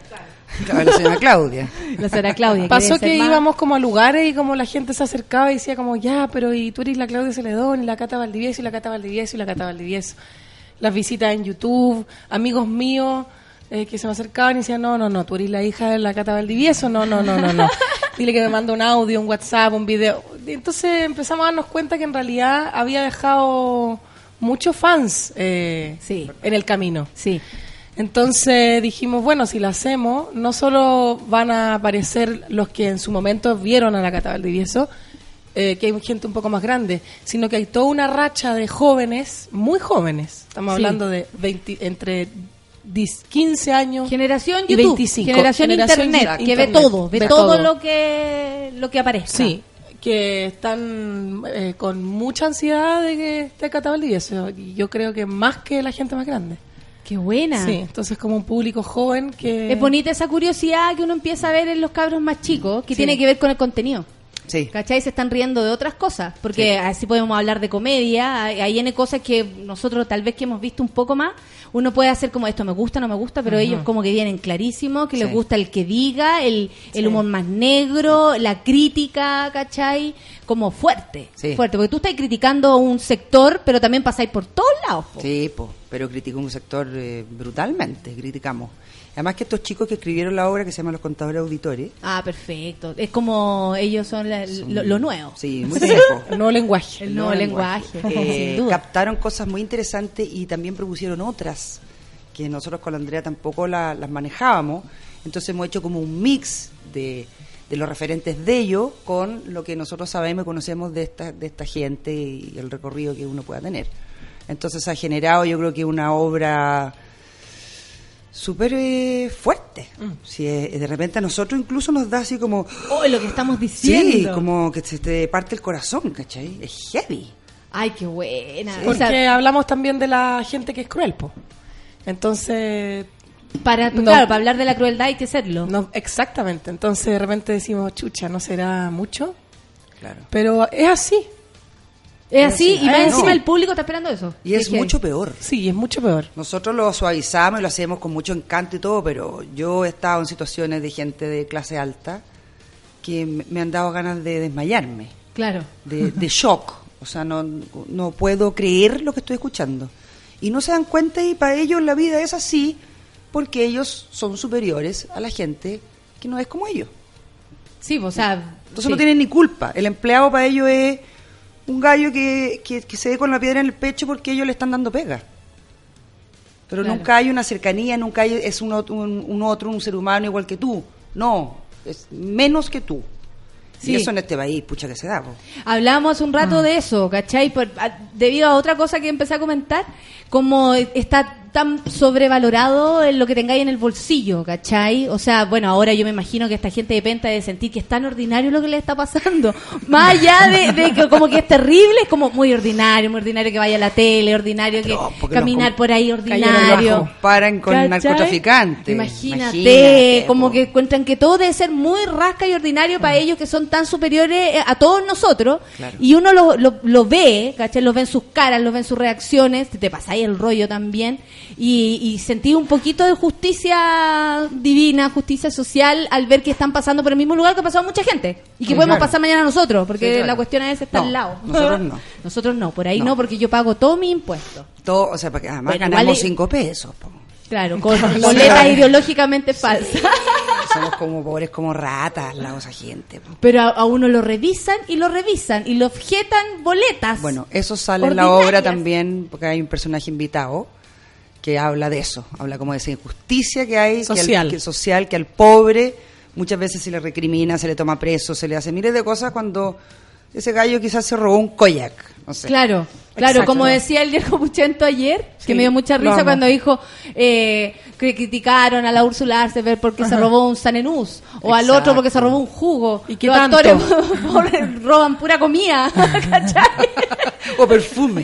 Claro, la señora Claudia. La señora Claudia. Pasó que más- íbamos como a lugares y como la gente se acercaba y decía como, ya, pero y tú eres la Claudia Celedón, y la Cata Valdivieso, y la Cata Valdivieso, y la Cata Valdivieso. Las visitas en YouTube, amigos míos eh, que se me acercaban y decían, no, no, no, tú eres la hija de la Cata Valdivieso, no, no, no, no, no. Dile que me manda un audio, un WhatsApp, un video. Entonces empezamos a darnos cuenta que en realidad había dejado muchos fans eh, Sí. en el camino. Sí. Entonces dijimos, bueno, si la hacemos, no solo van a aparecer los que en su momento vieron a la Cata Valdivieso, eh, que hay gente un poco más grande, sino que hay toda una racha de jóvenes, muy jóvenes, estamos Sí. hablando de 20 entre 10, 15 años Generación y YouTube, 25. generación, Generación internet, que ve todo, ve todo, todo. lo que lo que aparezca. Sí, que están eh, con mucha ansiedad de que esté Cata Valdivieso, y yo creo que más que la gente más grande. Qué buena. Sí, entonces como un público joven que... Es bonita esa curiosidad que uno empieza a ver en los cabros más chicos, que Sí. tiene que ver con el contenido. Sí. ¿Cachai? Se están riendo de otras cosas, porque así podemos hablar de comedia, hay, hay N cosas que nosotros tal vez que hemos visto un poco más, uno puede hacer como esto me gusta, no me gusta, pero ellos como que vienen clarísimos, que les gusta el que diga, el, el humor más negro, la crítica, ¿cachai? Como fuerte, fuerte, porque tú estás criticando un sector, pero también pasáis por todos lados. po. Sí, po, pero criticó un sector eh, brutalmente, criticamos. Además que estos chicos que escribieron la obra que se llama Los Contadores Auditores, Ah, perfecto. Es como ellos son, la- lo, lo nuevo. sí, muy viejo. El nuevo lenguaje. El nuevo lenguaje, Eh, sin duda. captaron cosas muy interesantes y también propusieron otras que nosotros con la Andrea tampoco la- las manejábamos. Entonces hemos hecho como un mix de, de los referentes de ellos con lo que nosotros sabemos y conocemos de esta, de esta gente y el recorrido que uno pueda tener. Entonces ha generado yo creo que una obra súper eh, fuerte. Mm. Si eh, de repente a nosotros incluso nos da así como... Oh, lo que estamos Sí, diciendo. como que se te parte el corazón, ¿cachai? Es heavy. Ay, qué buena. Porque Esa- hablamos también de la gente que es cruel, po. Entonces, para, No. claro, para hablar de la crueldad hay que serlo. no, exactamente. Entonces de repente decimos, chucha, ¿no será mucho? Claro. Pero es así. Es así, y más no. encima el público está esperando eso. Y es mucho peor. Sí, es mucho peor. Nosotros lo suavizamos y lo hacemos con mucho encanto y todo, pero yo he estado en situaciones de gente de clase alta que me me han dado ganas de desmayarme, Claro. de, de shock. O sea, no, no puedo creer lo que estoy escuchando. Y no se dan cuenta y para ellos la vida es así porque ellos son superiores a la gente que no es como ellos. Sí, o sea. Entonces sí. no tienen ni culpa. El empleado para ellos es un gallo que, que, que se ve con la piedra en el pecho porque ellos le están dando pega. Pero Claro. nunca hay una cercanía, nunca hay, es un, un- un otro, un ser humano igual que tú. No, es menos que tú. Sí. Y eso en este país, pucha que se da. po. Hablábamos hace un rato de eso, ¿cachai? Por- a- debido a otra cosa que empecé a comentar, como está tan sobrevalorado en lo que tengáis en el bolsillo, ¿cachai? O sea, bueno, ahora yo me imagino que esta gente de Penta debe sentir que es tan ordinario lo que le está pasando. Más allá de, de que como que es terrible, es como muy ordinario, muy ordinario que vaya a la tele, ordinario que caminar los por ahí Los ordinario. comparan con ¿Cachai? narcotraficantes. Imagínate, Imagínate, como po. que encuentran que todo debe ser muy rasca y ordinario para ellos que son tan superiores eh, a todos nosotros. Claro. Y uno lo, lo, lo ve, ¿cachai? Lo ve en sus caras, lo ve en sus reacciones, te pasáis el rollo también. Y, y sentí un poquito de justicia divina, justicia social al ver que están pasando por el mismo lugar que ha pasado mucha gente. Y que Sí, podemos claro. pasar mañana nosotros, porque Sí, claro. la cuestión es estar No, al lado. nosotros no. nosotros no, por ahí no, No. porque yo pago todo mi impuesto. Todo, o sea, porque además Bueno, ganamos igual- cinco pesos. po. Claro, con boletas ideológicamente falsas. Somos como pobres, como ratas, de esa gente. po. Pero a, a uno lo revisan y lo revisan y lo objetan boletas. Bueno, eso sale en la obra también, porque hay un personaje invitado que habla de eso, habla como de esa injusticia que hay, que al- Social. que, social, que al pobre muchas veces se le recrimina, se le toma preso, se le hace miles de cosas cuando ese gallo quizás se robó un koyak, no sé. Claro, claro, Exacto. como decía el Diego Puchento ayer, Sí, que me dio mucha risa cuando dijo eh, que criticaron a la Úrsula Arceber porque se robó un sanenús, o al otro porque se robó un jugo. ¿Y qué Los tanto? actores roban pura comida, ¿cachai? O perfume.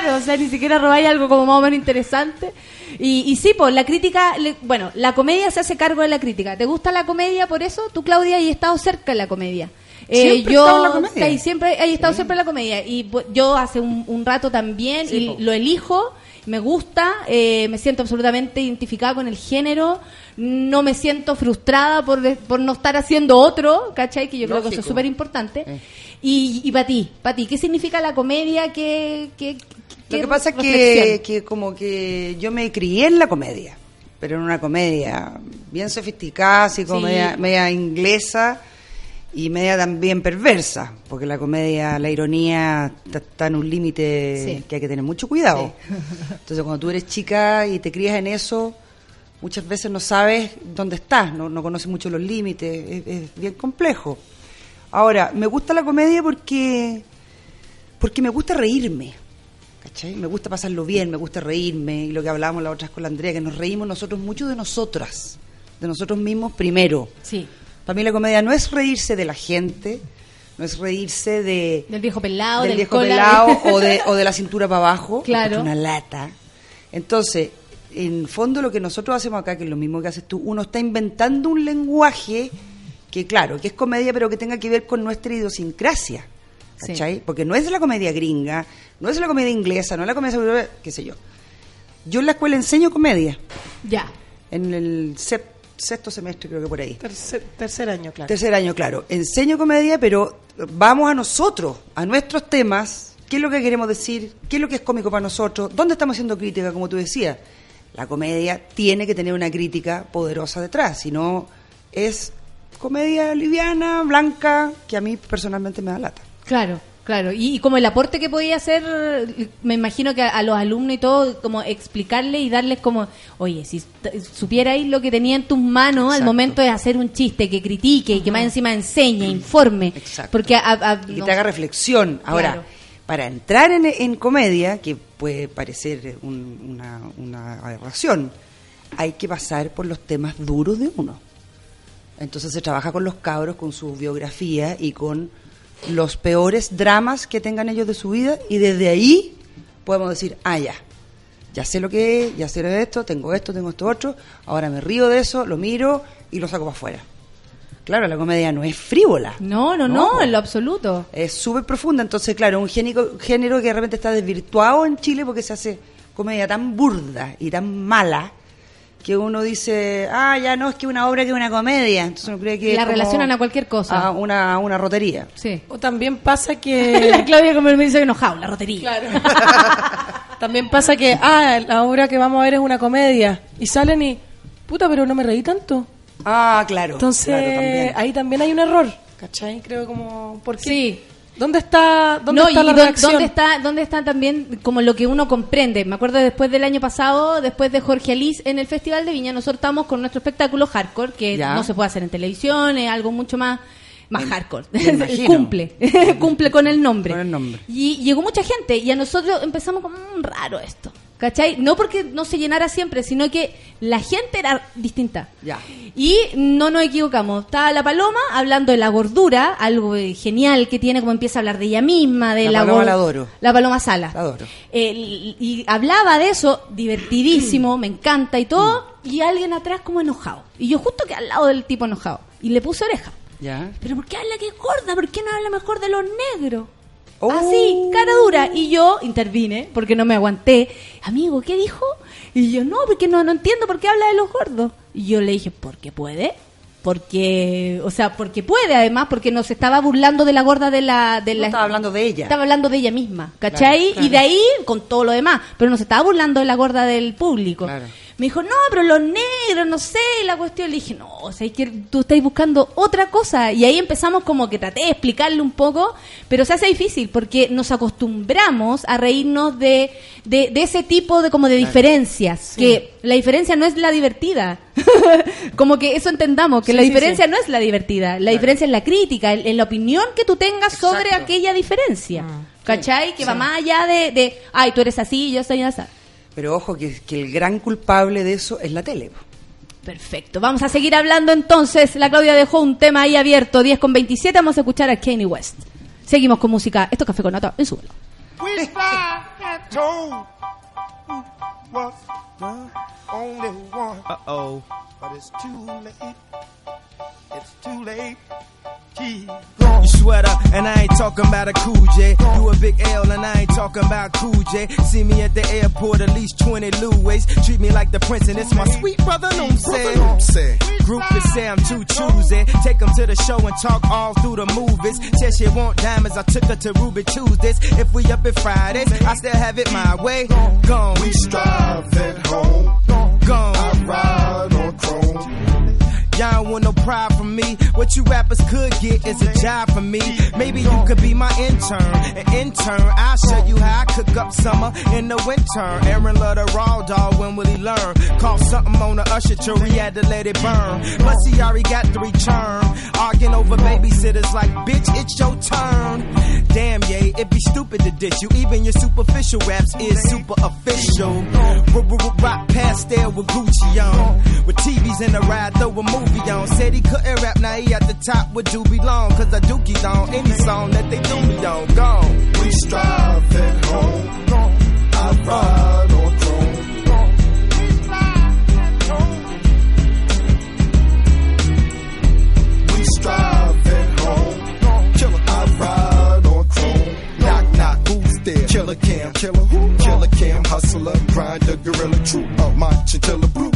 Claro, o sea, ni siquiera robáis algo como más o menos interesante. Y, y sí, pues la crítica, le- bueno, la comedia se hace cargo de la crítica. ¿Te gusta la comedia por eso? Tú, Claudia, has estado cerca de la comedia. Eh, yo la comedia. sí, siempre he estado siempre en la comedia y pues, yo hace un, un rato también Sí, y po. lo elijo me gusta eh, me siento absolutamente identificada con el género no me siento frustrada por, de- por no estar haciendo otro ¿cachai? que yo creo que eso es súper importante Eh. y, y para ti para ti ¿qué significa la comedia? ¿Qué, qué, Lo que pasa es que, como que yo me crié en la comedia, pero en una comedia bien sofisticada, así como Sí. media, media inglesa y media también perversa, porque la comedia, la ironía está, en un límite Sí. que hay que tener mucho cuidado. Entonces cuando tú eres chica y te crías en eso, muchas veces no sabes dónde estás, no, no conoces mucho los límites, es, es bien complejo. Ahora, me gusta la comedia porque porque me gusta reírme. ¿Cachai? Me gusta pasarlo bien, me gusta reírme. Y lo que hablábamos la otra vez con la Andrea, que nos reímos nosotros mucho de nosotras, de nosotros mismos primero. sí Para mí la comedia no es reírse de la gente, no es reírse de, del viejo pelado del del viejo cola, pelado o de, o de la cintura para abajo, Claro. una lata. Entonces, en fondo lo que nosotros hacemos acá, que es lo mismo que haces tú, uno está inventando un lenguaje que, claro, que es comedia, pero que tenga que ver con nuestra idiosincrasia. Porque no es la comedia gringa, no es la comedia inglesa, no es la comedia qué sé yo. Yo en la escuela enseño comedia, ya en el sep- sexto semestre creo que por ahí. Tercer, tercer año, claro. Tercer año, claro. Enseño comedia, pero vamos a nosotros, a nuestros temas. ¿Qué es lo que queremos decir? ¿Qué es lo que es cómico para nosotros? ¿Dónde estamos haciendo crítica, como tú decías? La comedia tiene que tener una crítica poderosa detrás, si no es comedia liviana, blanca, que a mí personalmente me da lata. Claro, claro. Y, y como el aporte que podía hacer, me imagino que a, a los alumnos y todo, como explicarle y darles como, oye, si supierais lo que tenía en tus manos al momento de hacer un chiste, que critique y que más encima enseñe, informe. Exacto. Porque a- a- y no- te haga reflexión. Ahora, Claro. para entrar en, en comedia, que puede parecer un- una, una aberración, hay que pasar por los temas duros de uno. Entonces se trabaja con los cabros, con su biografía y con los peores dramas que tengan ellos de su vida y desde ahí podemos decir, ah, ya, ya sé lo que es, ya sé esto, tengo esto, tengo esto otro, ahora me río de eso, lo miro y lo saco para afuera. Claro, la comedia no es frívola. No, no, No. no, en lo absoluto. Es súper profunda. Entonces, claro, un génico- género que de repente está desvirtuado en Chile porque se hace comedia tan burda y tan mala que uno dice, ah, ya no, es que una obra que es una comedia. Entonces uno cree que. La relacionan a cualquier cosa. a una, una rotería. Sí. O también pasa que... la Claudia como me dice enojado, la rotería. También pasa que, ah, la obra que vamos a ver es una comedia. Y salen y, puta, pero no me reí tanto. Ah, claro. Entonces, claro, también. ahí también hay un error. ¿Cachai? Creo como, ¿por qué? Sí. ¿Dónde está, dónde no, está y la? ¿dónde está, dónde está también como lo que uno comprende? Me acuerdo después del año pasado, después de Jorge Alice en el Festival de Viña, nosotros estamos con nuestro espectáculo hardcore, que Ya. no se puede hacer en televisión, es algo mucho más más hardcore. Cumple, cumple con el nombre. Con el nombre. Y llegó mucha gente y a nosotros empezamos como "Mm, raro esto. ¿Cachai? No porque no se llenara siempre, sino que la gente era distinta. Ya. Y no nos equivocamos. Estaba la paloma hablando de la gordura, algo genial que tiene, como empieza a hablar de ella misma, de La la, Paloma la adoro. La paloma sala. La adoro. Eh, y, y hablaba de eso, divertidísimo, me encanta y todo, y alguien atrás como enojado. Y yo justo que al lado del tipo enojado. Y le puse oreja. Ya. Pero ¿por qué habla que es gorda? ¿Por qué no habla mejor de los negros? Oh. Así, cara dura. Y yo intervine, porque no me aguanté. Amigo, ¿qué dijo? Y yo, no, porque no, no entiendo por qué habla de los gordos. Y yo le dije, porque puede. Porque, o sea, porque puede además, porque nos estaba burlando de la gorda de la... De No la estaba hablando de ella. Estaba hablando de ella misma, ¿cachai? Claro, claro. Y de ahí con todo lo demás. Pero no se estaba burlando de la gorda del público. Claro. Me dijo, no, pero los negros, no sé, la cuestión. Le dije, no, o sea, es que tú estás buscando otra cosa. Y ahí empezamos como que traté de explicarle un poco, pero se hace difícil porque nos acostumbramos a reírnos de, de, de ese tipo de como de diferencias. Que la diferencia no es la divertida. como que eso entendamos, que Sí, la diferencia sí. no es la divertida. La diferencia es la crítica, en, la opinión que tú tengas sobre aquella diferencia. ¿Cachai? Que va más allá de, de, ay, tú eres así, yo soy así. Pero ojo, que, que el gran culpable de eso es la tele. Perfecto. Vamos a seguir hablando entonces. La Claudia dejó un tema ahí abierto, 10 con 27. Vamos a escuchar a Kanye West. Seguimos con música. Esto es Café con Nata en su vuelo. Wish I had told who was the only one. But it's too late. It's too late. Keep going. You sweater, and I ain't talking about a cool J. You a big L, and I ain't talking about cool J. See me at the airport, at least 20 Louis. Treat me like the prince, and it's my sweet brother, no say. Groupies say I'm too choosy. Take them to the show and talk all through the movies. Said she want diamonds, I took her to Ruby Tuesdays. If we up at Fridays, I still have it my way. Gone. We strive at home. Gone. I ride. Y'all want no pride from me. What you rappers could get is a job for me. Maybe you could be my intern. An intern, I'll show you how I cook up summer in the winter. Aaron love the raw dog, when will he learn? Call something on the usher till he had to let it burn. But he already got three return. Arguing over babysitters like, bitch, it's your turn. Damn, yeah, it'd be stupid to dish you. Even your superficial raps is super official. Rock pastel with Gucci on. With TVs in the ride, throw a movie on. Said he couldn't rap, now he at the top with Doobie Long. Cause I dookie on any song that they do me on. Gone. We strive at home. I ride on chrome. We strive at home. Killer, I ride on chrome. Knock, knock, who's there? Killer Cam, killer who? Killer Cam, hustler, grinder, gorilla, true. Up my chinchilla, blue,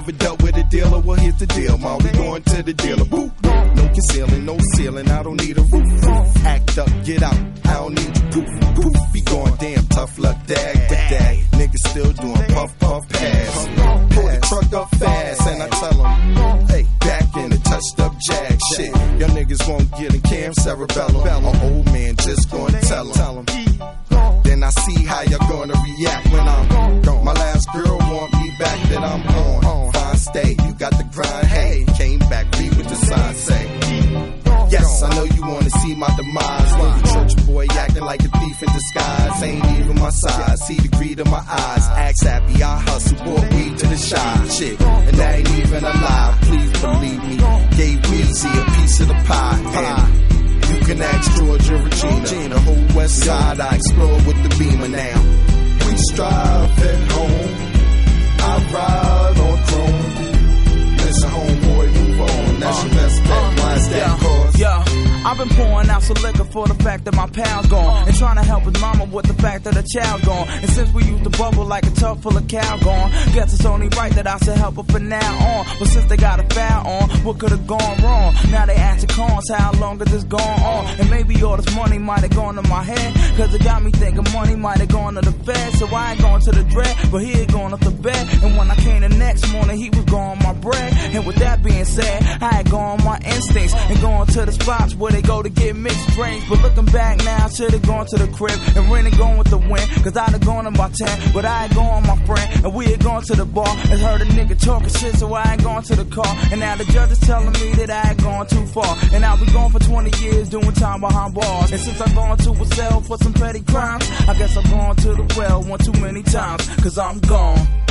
ever dealt with a dealer? Well, here's the deal, ma. We going to the dealer, boo. No concealing, no ceiling. I don't need a roof. Act up, get out. I don't need you, poof, poof. Be going damn tough luck, dag, but dag. Niggas still doing puff, puff, pass. Pull the truck up fast, and I tell them, hey, back in touched up jag shit. Young niggas won't get a cam cerebellum. An old man just gonna tell them. Then I see how you're gonna react when I'm gone. My last girl want me back, then I'm gone. Fine stay, you got the grind, hey. Came back, read what the sign say. Yes, I know you wanna see my demise. Little church boy acting like a thief in disguise. Ain't even my size. See the greed in my eyes. Axe happy, I hustle, bought weed to the shy. Shit, and that ain't even a lie. Please believe me. Gave Weezy a piece of the pie. And you can ask Georgia Regina. The whole west side I explore with the beamer now. We strive at home. I ride on chrome. Listen, homeboy, move on. That's your best bet. Why yeah. I've been pouring out some liquor for the fact that my pal's gone. And trying to help his mama with the fact that her child's gone. And since we used to bubble like a tub full of cow gone, guess it's only right that I should help her from now on. But since they got a foul on, what could have gone wrong? Now they asking cons, how long has this gone on? And maybe all this money might have gone to my head. Cause it got me thinking money might have gone to the Fed. So I ain't going to the dread, but he ain't going off the bed. And when I came the next morning, he was gone my bread. And with that being said, I had gone my instincts and going to the spots where they go to get mixed drinks. But looking back now, I should have gone to the crib and really gone with the wind. Cause I'd have gone my 10, but I ain't going my friend. And we had gone to the bar and heard a nigga talking shit, so I ain't gone to the car. And now the judge is telling me that I ain't gone too far. And I'll be gone for 20 years doing time behind bars. And since I've gone to a cell for some petty crimes, I guess I've gone to the well one too many times. Cause I'm gone.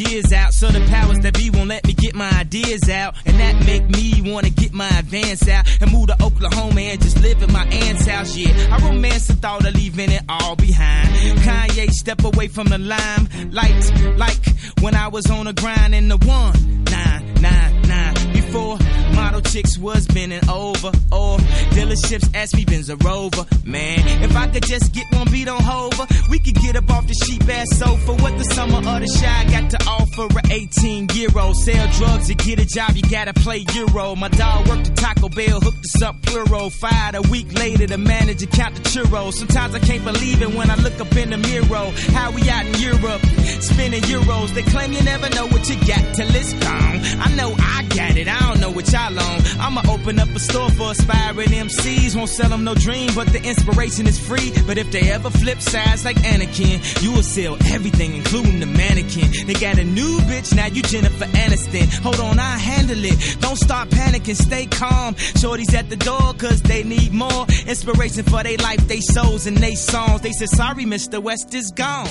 Years out. So the powers that be won't let me get my ideas out. And that make me wanna get my advance out and move to Oklahoma and just live in my aunt's house. Yeah, I romance the thought of leaving it all behind. Kanye step away from the lime light, like when I was on the grind in the one nine nine nine before. Model chicks was bending over, or dealerships asked me Benz a Rover. Man, if I could just get one beat on Hover, we could get up off the sheep ass sofa. What the summer of the shy got to offer? A 18 year old sell drugs to get a job, you gotta play Euro. My dog worked at Taco Bell, hooked us up plural. Fired a week later, the manager count the churros. Sometimes I can't believe it when I look up in the mirror. How we out in Europe, spending euros. They claim you never know what you got till it's gone. I know I got it, I don't know what y'all on. I'ma open up a store for aspiring MCs. Won't sell them no dream, but the inspiration is free. But if they ever flip sides like Anakin, you will sell everything, including the mannequin. They got a new bitch, now you Jennifer Aniston. Hold on, I handle it. Don't start panicking, stay calm. Shorty's at the door, cause they need more inspiration for their life, they souls, and they songs. They said, sorry, Mr. West is gone.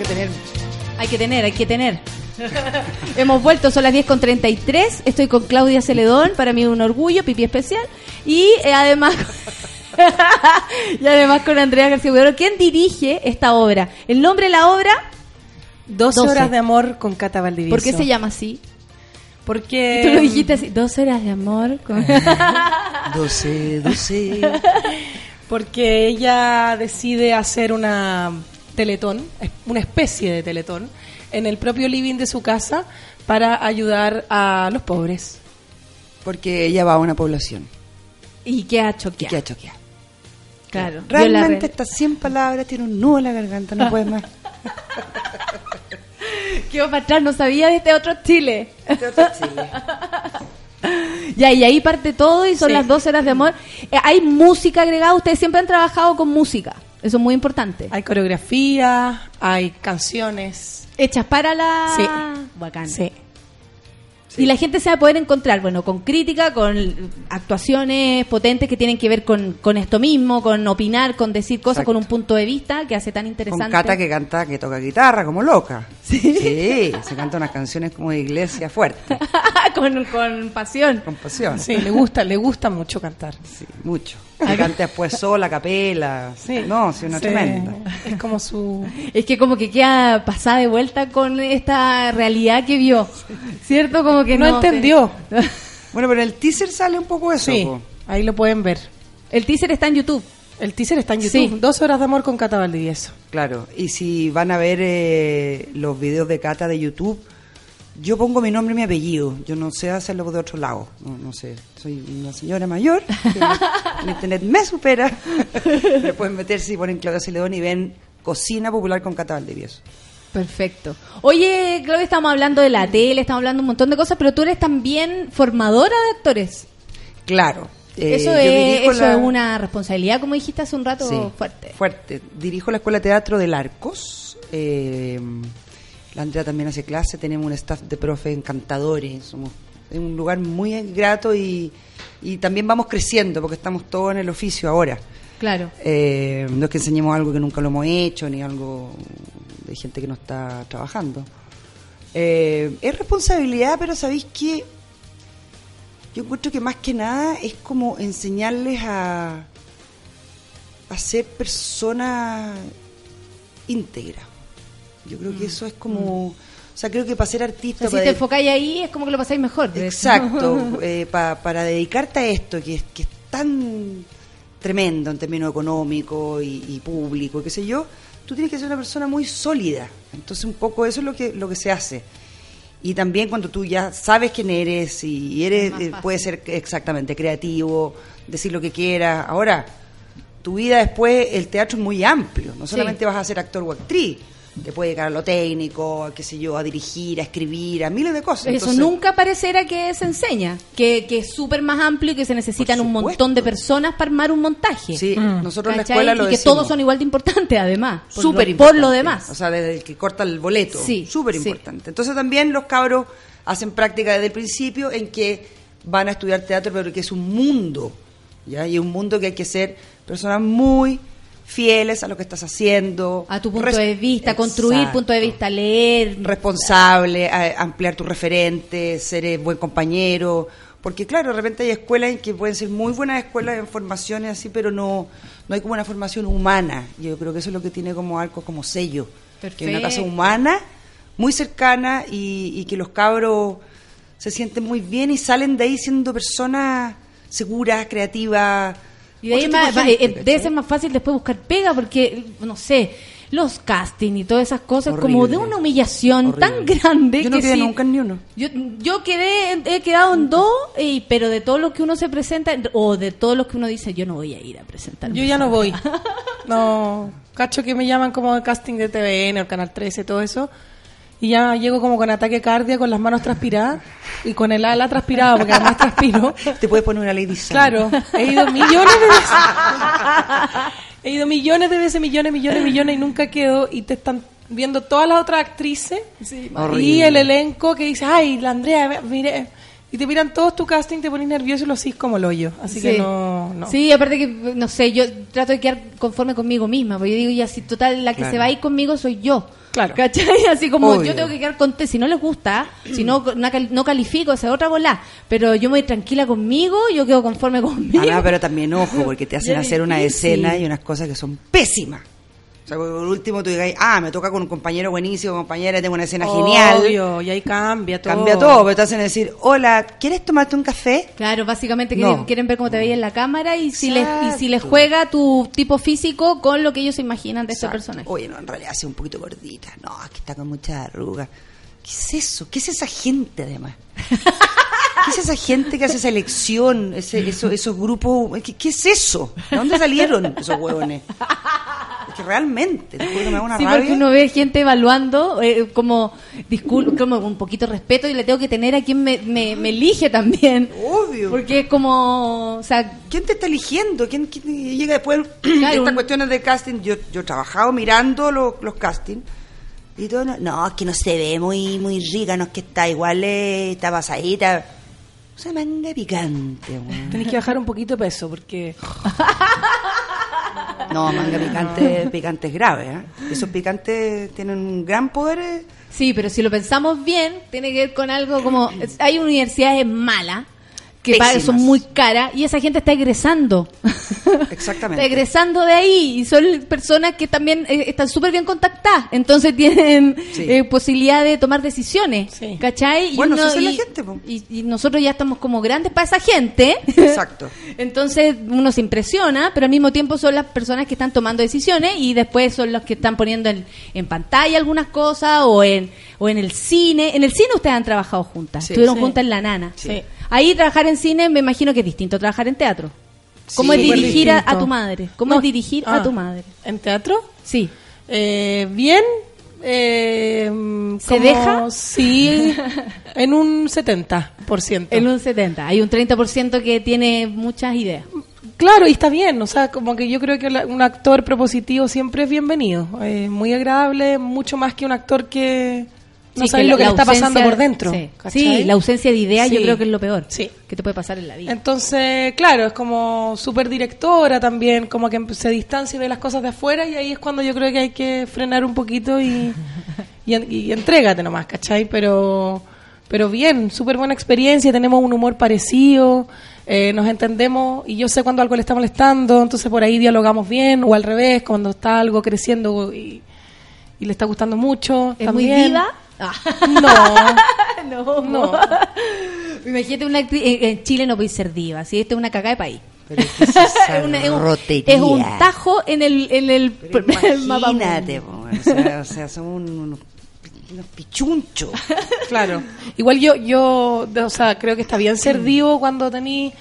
Que tener. Hay que tener, hay que tener. Hemos vuelto, son las 10 con 33. Estoy con Claudia Celedón, para mí un orgullo, pipí especial. Y eh, además. y además con Andrea García Huidoro, ¿quién dirige esta obra? El nombre de la obra. 12 12. horas de amor con Cata Valdivieso. ¿Por qué se llama así? Porque. Tú lo dijiste así, 12 horas de amor. con- 12, 12. Porque ella decide hacer una teletón, una especie de teletón, en el propio living de su casa para ayudar a los pobres. Porque ella va a una población. y choqueada. queda choqueada. Claro. vio la Realmente estas 100 palabras tiene un nudo en la garganta, no puede más. Quedó para atrás, no sabía de este otro Chile. Este otro Chile. Ya, y ahí parte todo y son Sí. las 12 horas de amor. Eh, hay música agregada, ustedes siempre han trabajado con música. Eso es muy importante. Hay coreografía, hay canciones. Hechas para la... Sí. Bacán. Sí. Y la gente se va a poder encontrar, bueno, con crítica, con actuaciones potentes que tienen que ver con, con esto mismo, con opinar, con decir cosas, Exacto. con un punto de vista que hace tan interesante. Con Cata que canta, que toca guitarra como loca. Sí. se canta unas canciones como de iglesia fuerte, con, con pasión. con pasión. Sí, le gusta, le gusta mucho cantar. Sí, mucho. Se canta después sola, capela. Sí. No, sí, una Sí. tremenda. Es como su... Es que como que queda pasada de vuelta con esta realidad que vio. ¿Cierto? Como que no, no, entendió. Bueno, pero el teaser sale un poco eso. Sí, po. ahí lo pueden ver. El teaser está en YouTube. El teaser está en YouTube. Sí. Dos horas de amor con Cata Valdivieso. Claro. Y si van a ver eh, los videos de Cata de YouTube, yo pongo mi nombre y mi apellido. Yo no sé hacerlo de otro lado. No, no sé. Soy una señora mayor. que internet me supera. Le pueden meter si ponen Claudia Celedón y ven Cocina Popular con Cata Valdivieso. Perfecto. Oye, Claudia, estamos hablando de la tele, estamos hablando de un montón de cosas, pero tú eres también formadora de actores. Claro. Eh, eso es, eso la- es una responsabilidad, como dijiste hace un rato, Sí, fuerte. Fuerte. Dirijo la Escuela de Teatro del Arcos. Eh, la Andrea también hace clase. Tenemos un staff de profes encantadores. Somos es un lugar muy grato y, y también vamos creciendo porque estamos todos en el oficio ahora. Claro. Eh, no es que enseñemos algo que nunca lo hemos hecho ni algo de gente que no está trabajando. Eh, es responsabilidad, pero sabéis que yo encuentro que más que nada es como enseñarles a, a ser personas íntegras. Yo creo que eso es como... O sea, creo que para ser O artista... sea, si te de- enfocáis ahí, es como que lo pasáis mejor. hecho. Exacto, eh, pa- para dedicarte a esto que es, que es tan tremendo en términos económicos y, y público, qué sé yo, tú tienes que ser una persona muy sólida. Entonces un poco eso es lo que, lo que se hace. Y también cuando tú ya sabes quién eres y eres, eh, puedes ser exactamente creativo, decir lo que quieras. Ahora, tu vida después, el teatro es muy amplio. No Sí. solamente vas a ser actor o actriz, te puede dedicar a lo técnico, a qué sé yo, a dirigir, a escribir, a miles de cosas. Eso Entonces- nunca pareciera que se enseña, que, que es súper más amplio y que se necesitan un montón de personas para armar un montaje. Sí, nosotros en la escuela lo Y que decimos. todos son igual de importantes, además. por súper lo- Por lo importante. demás. O sea, desde el que corta el boleto. Sí, súper sí. importante. Entonces también los cabros hacen práctica desde el principio en que van a estudiar teatro, pero que es un mundo. ¿ya? Y un mundo que hay que ser personas muy fieles a lo que estás haciendo. A tu punto Res- de vista, construir punto de vista, leer. responsable, a- ampliar tus referentes, ser eh, buen compañero. Porque claro, de repente hay escuelas en que pueden ser muy buenas escuelas en formaciones así, pero no, no hay como una formación humana. Yo creo que eso es lo que tiene como algo como sello. Que hay una casa humana, muy cercana y, y que los cabros se sienten muy bien y salen de ahí siendo personas seguras, creativas. Y de ahí más- gente, eh, ser más fácil después buscar pega porque, no sé, los casting y todas esas cosas, como de una humillación tan grande Yo no que quedé sí- nunca ni uno. Yo, yo quedé, en- he quedado en dos, y- pero de todo lo que uno se presenta, o de todo lo que uno dice, yo no voy a ir a presentarme. Yo ya no voy. No, cacho que me llaman como de casting de TVN o Canal 13, todo eso. Y ya llego como con ataque cardíaco, con las manos transpiradas y con el ala transpirada, porque además transpiro. Te puedes poner una lady. Claro, he ido millones de veces. He ido millones de veces, millones, millones, millones y nunca quedo. Y te están viendo todas las otras actrices y el elenco que dice, ay, la Andrea, mire. Y te miran todos tu casting, te pones nervioso y lo haces como el hoyo. Así que no, no. Sí, aparte que, no sé, yo trato de quedar conforme conmigo misma, porque yo digo, ya, si total, la que Claro. se va a ir conmigo soy yo. Claro. ¿Cachai? Así como Obvio. yo tengo que quedar contenta, si no les gusta, si no, no cal- no califico, esa es otra bola. Pero yo me voy tranquila conmigo, yo quedo conforme conmigo. Ah, no, pero también ojo, porque te hacen hacer una escena y unas cosas que son pésimas. Sea, por último tú digas, ah, me toca con un compañero buenísimo, compañera, tengo una escena genial. Obvio, y ahí cambia todo. Cambia todo, pero te hacen decir, hola, ¿quieres tomarte un café? Claro, básicamente No. quieren, quieren ver cómo te veis en la cámara y si, les, y si les juega tu tipo físico con lo que ellos se imaginan de este Exacto. personaje. Oye, no, en realidad hace un poquito gordita. No, es que está con mucha arruga. ¿Qué es eso? ¿Qué es esa gente, además? ¿Qué es esa gente que hace esa elección? Ese, eso- esos grupos. ¿Qué, qué es eso? ¿De dónde salieron esos huevones? Que realmente, te juro que me da una Sí, rabia. porque uno ve gente evaluando eh, como, discul como un poquito de respeto y le tengo que tener a quien me, me, me elige también. Obvio. Porque es como, o sea, ¿Quién te está eligiendo? ¿Quién, quién llega después? Claro, Estas un- cuestiones de casting, yo, yo he trabajado mirando los, los castings. Y todo, no, no, es que no se ve muy, muy rica, no es que está igual, eh, está pasadita. O sea, manga picante. Tenés que bajar un poquito de peso porque No, manga picante, picante es grave, ¿eh? Esos picantes tienen un gran poder. eh. sí, pero si lo pensamos bien, tiene que ver con algo como, hay universidades malas que pagan- son muy caras y esa gente está egresando. Exactamente. Está egresando de ahí y son personas que también eh, están súper bien contactadas, entonces tienen Sí. eh, posibilidad de tomar decisiones, Sí. ¿cachai? Y Bueno, uno- esa es la y- gente, y, y nosotros ya estamos como grandes para esa gente. Exacto. Entonces uno se impresiona, pero al mismo tiempo son las personas que están tomando decisiones y después son los que están poniendo en, en pantalla algunas cosas o en, o en el cine. En el cine ustedes han trabajado juntas, Sí. estuvieron juntas en La Nana. Sí. Ahí trabajar en cine me imagino que es distinto a trabajar en teatro. ¿Cómo Sí. es dirigir a, tu madre? ¿Cómo No. es dirigir Ah. a tu madre? ¿En teatro? Sí. Eh, bien. Eh, ¿Se deja? Sí. En un 70%. En un 70. Hay un 30% que tiene muchas ideas. Claro, y está bien, o sea, como que yo creo que la- un actor propositivo siempre es bienvenido, eh, muy agradable, mucho más que un actor que no Sí, lo que la le está pasando por dentro. Sí, la ausencia de ideas yo Sí. creo que es lo peor que te puede pasar en la vida. Entonces, claro, es como súper directora también, como que se distancia y ve las cosas de afuera y ahí es cuando yo creo que hay que frenar un poquito y, y, y entrégate nomás, ¿cachai? Pero, pero bien, súper buena experiencia, tenemos un humor parecido, eh, nos entendemos y yo sé cuando algo le está molestando, entonces por ahí dialogamos bien o al revés, cuando está algo creciendo y, y le está gustando mucho. ¿Es muy también. Diva? No. no, no. Imagínate una actriz, en, en Chile no puede ser diva, si esta es una cagada de país. Pero ¿qué es una- es, un, rotería? es un tajo en el, en el, el mapa Imagínate, po, o sea, o sea, somos un- unos, unos pichunchos. Claro. Igual yo, yo, o sea, creo que está bien ser divo cuando tení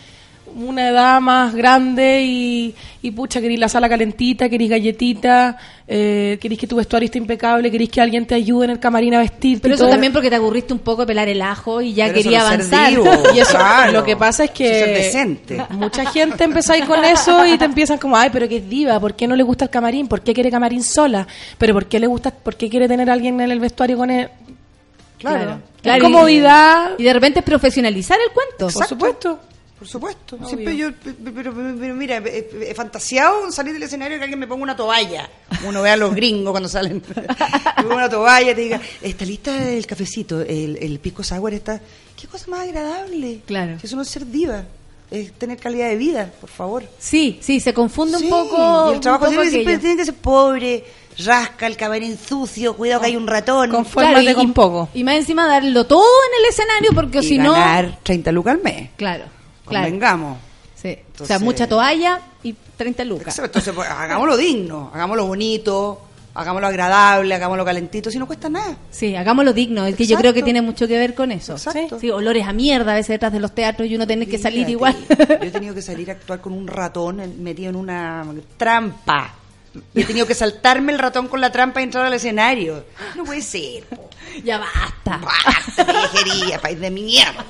una edad más grande y, y pucha, querís la sala calentita, querís galletita, eh, querís que tu vestuario esté impecable, querís que alguien te ayude en el camarín a vestirte. Pero eso todo. también porque te aburriste un poco de pelar el ajo y ya Pero eso quería no avanzar. Y eso, claro. lo que pasa es que ser decente. mucha gente empezáis con eso y te empiezan como, ay, pero que es diva, ¿por qué no le gusta el camarín? ¿Por qué quiere camarín sola? ¿Pero por qué le gusta, por qué quiere tener a alguien en el vestuario con él? Claro. Comodidad. Y de repente es profesionalizar el cuento. Por supuesto. Por supuesto. Obvio. Siempre yo, pe- pe- pero, pero- pero mira, he, he fantaseado en salir del escenario que alguien me ponga una toalla. Uno ve a los gringos cuando salen. me ponga una toalla y te diga, está lista el cafecito, el, el pisco sour está... ¿Qué cosa más agradable? Claro. Si eso no es ser diva, es tener calidad de vida, por favor. Sí, sí, se confunde Sí, un poco. Y el trabajo siempre, siempre tiene que ser pobre, rasca el camarín sucio, cuidado que hay un ratón. Confórmate con poco. Y más encima darlo todo en el escenario porque y si no. ganar 30 lucas al mes. Claro, claro. Convengamos. Sí. o sea, Entonces- mucha toalla y 30 lucas. Exacto, Entonces, pues, hagámoslo digno, hagámoslo bonito, hagámoslo agradable, hagámoslo calentito, si no cuesta nada. Sí, hagámoslo digno, es que yo creo que tiene mucho que ver con eso. Exacto. Sí, olores a mierda a veces detrás de los teatros y uno tiene que salir igual. Yo he tenido que salir a actuar con un ratón metido en una trampa. Y he tenido que saltarme el ratón con la trampa y entrar al escenario. No puede ser, po. ya basta. Basta país de mierda.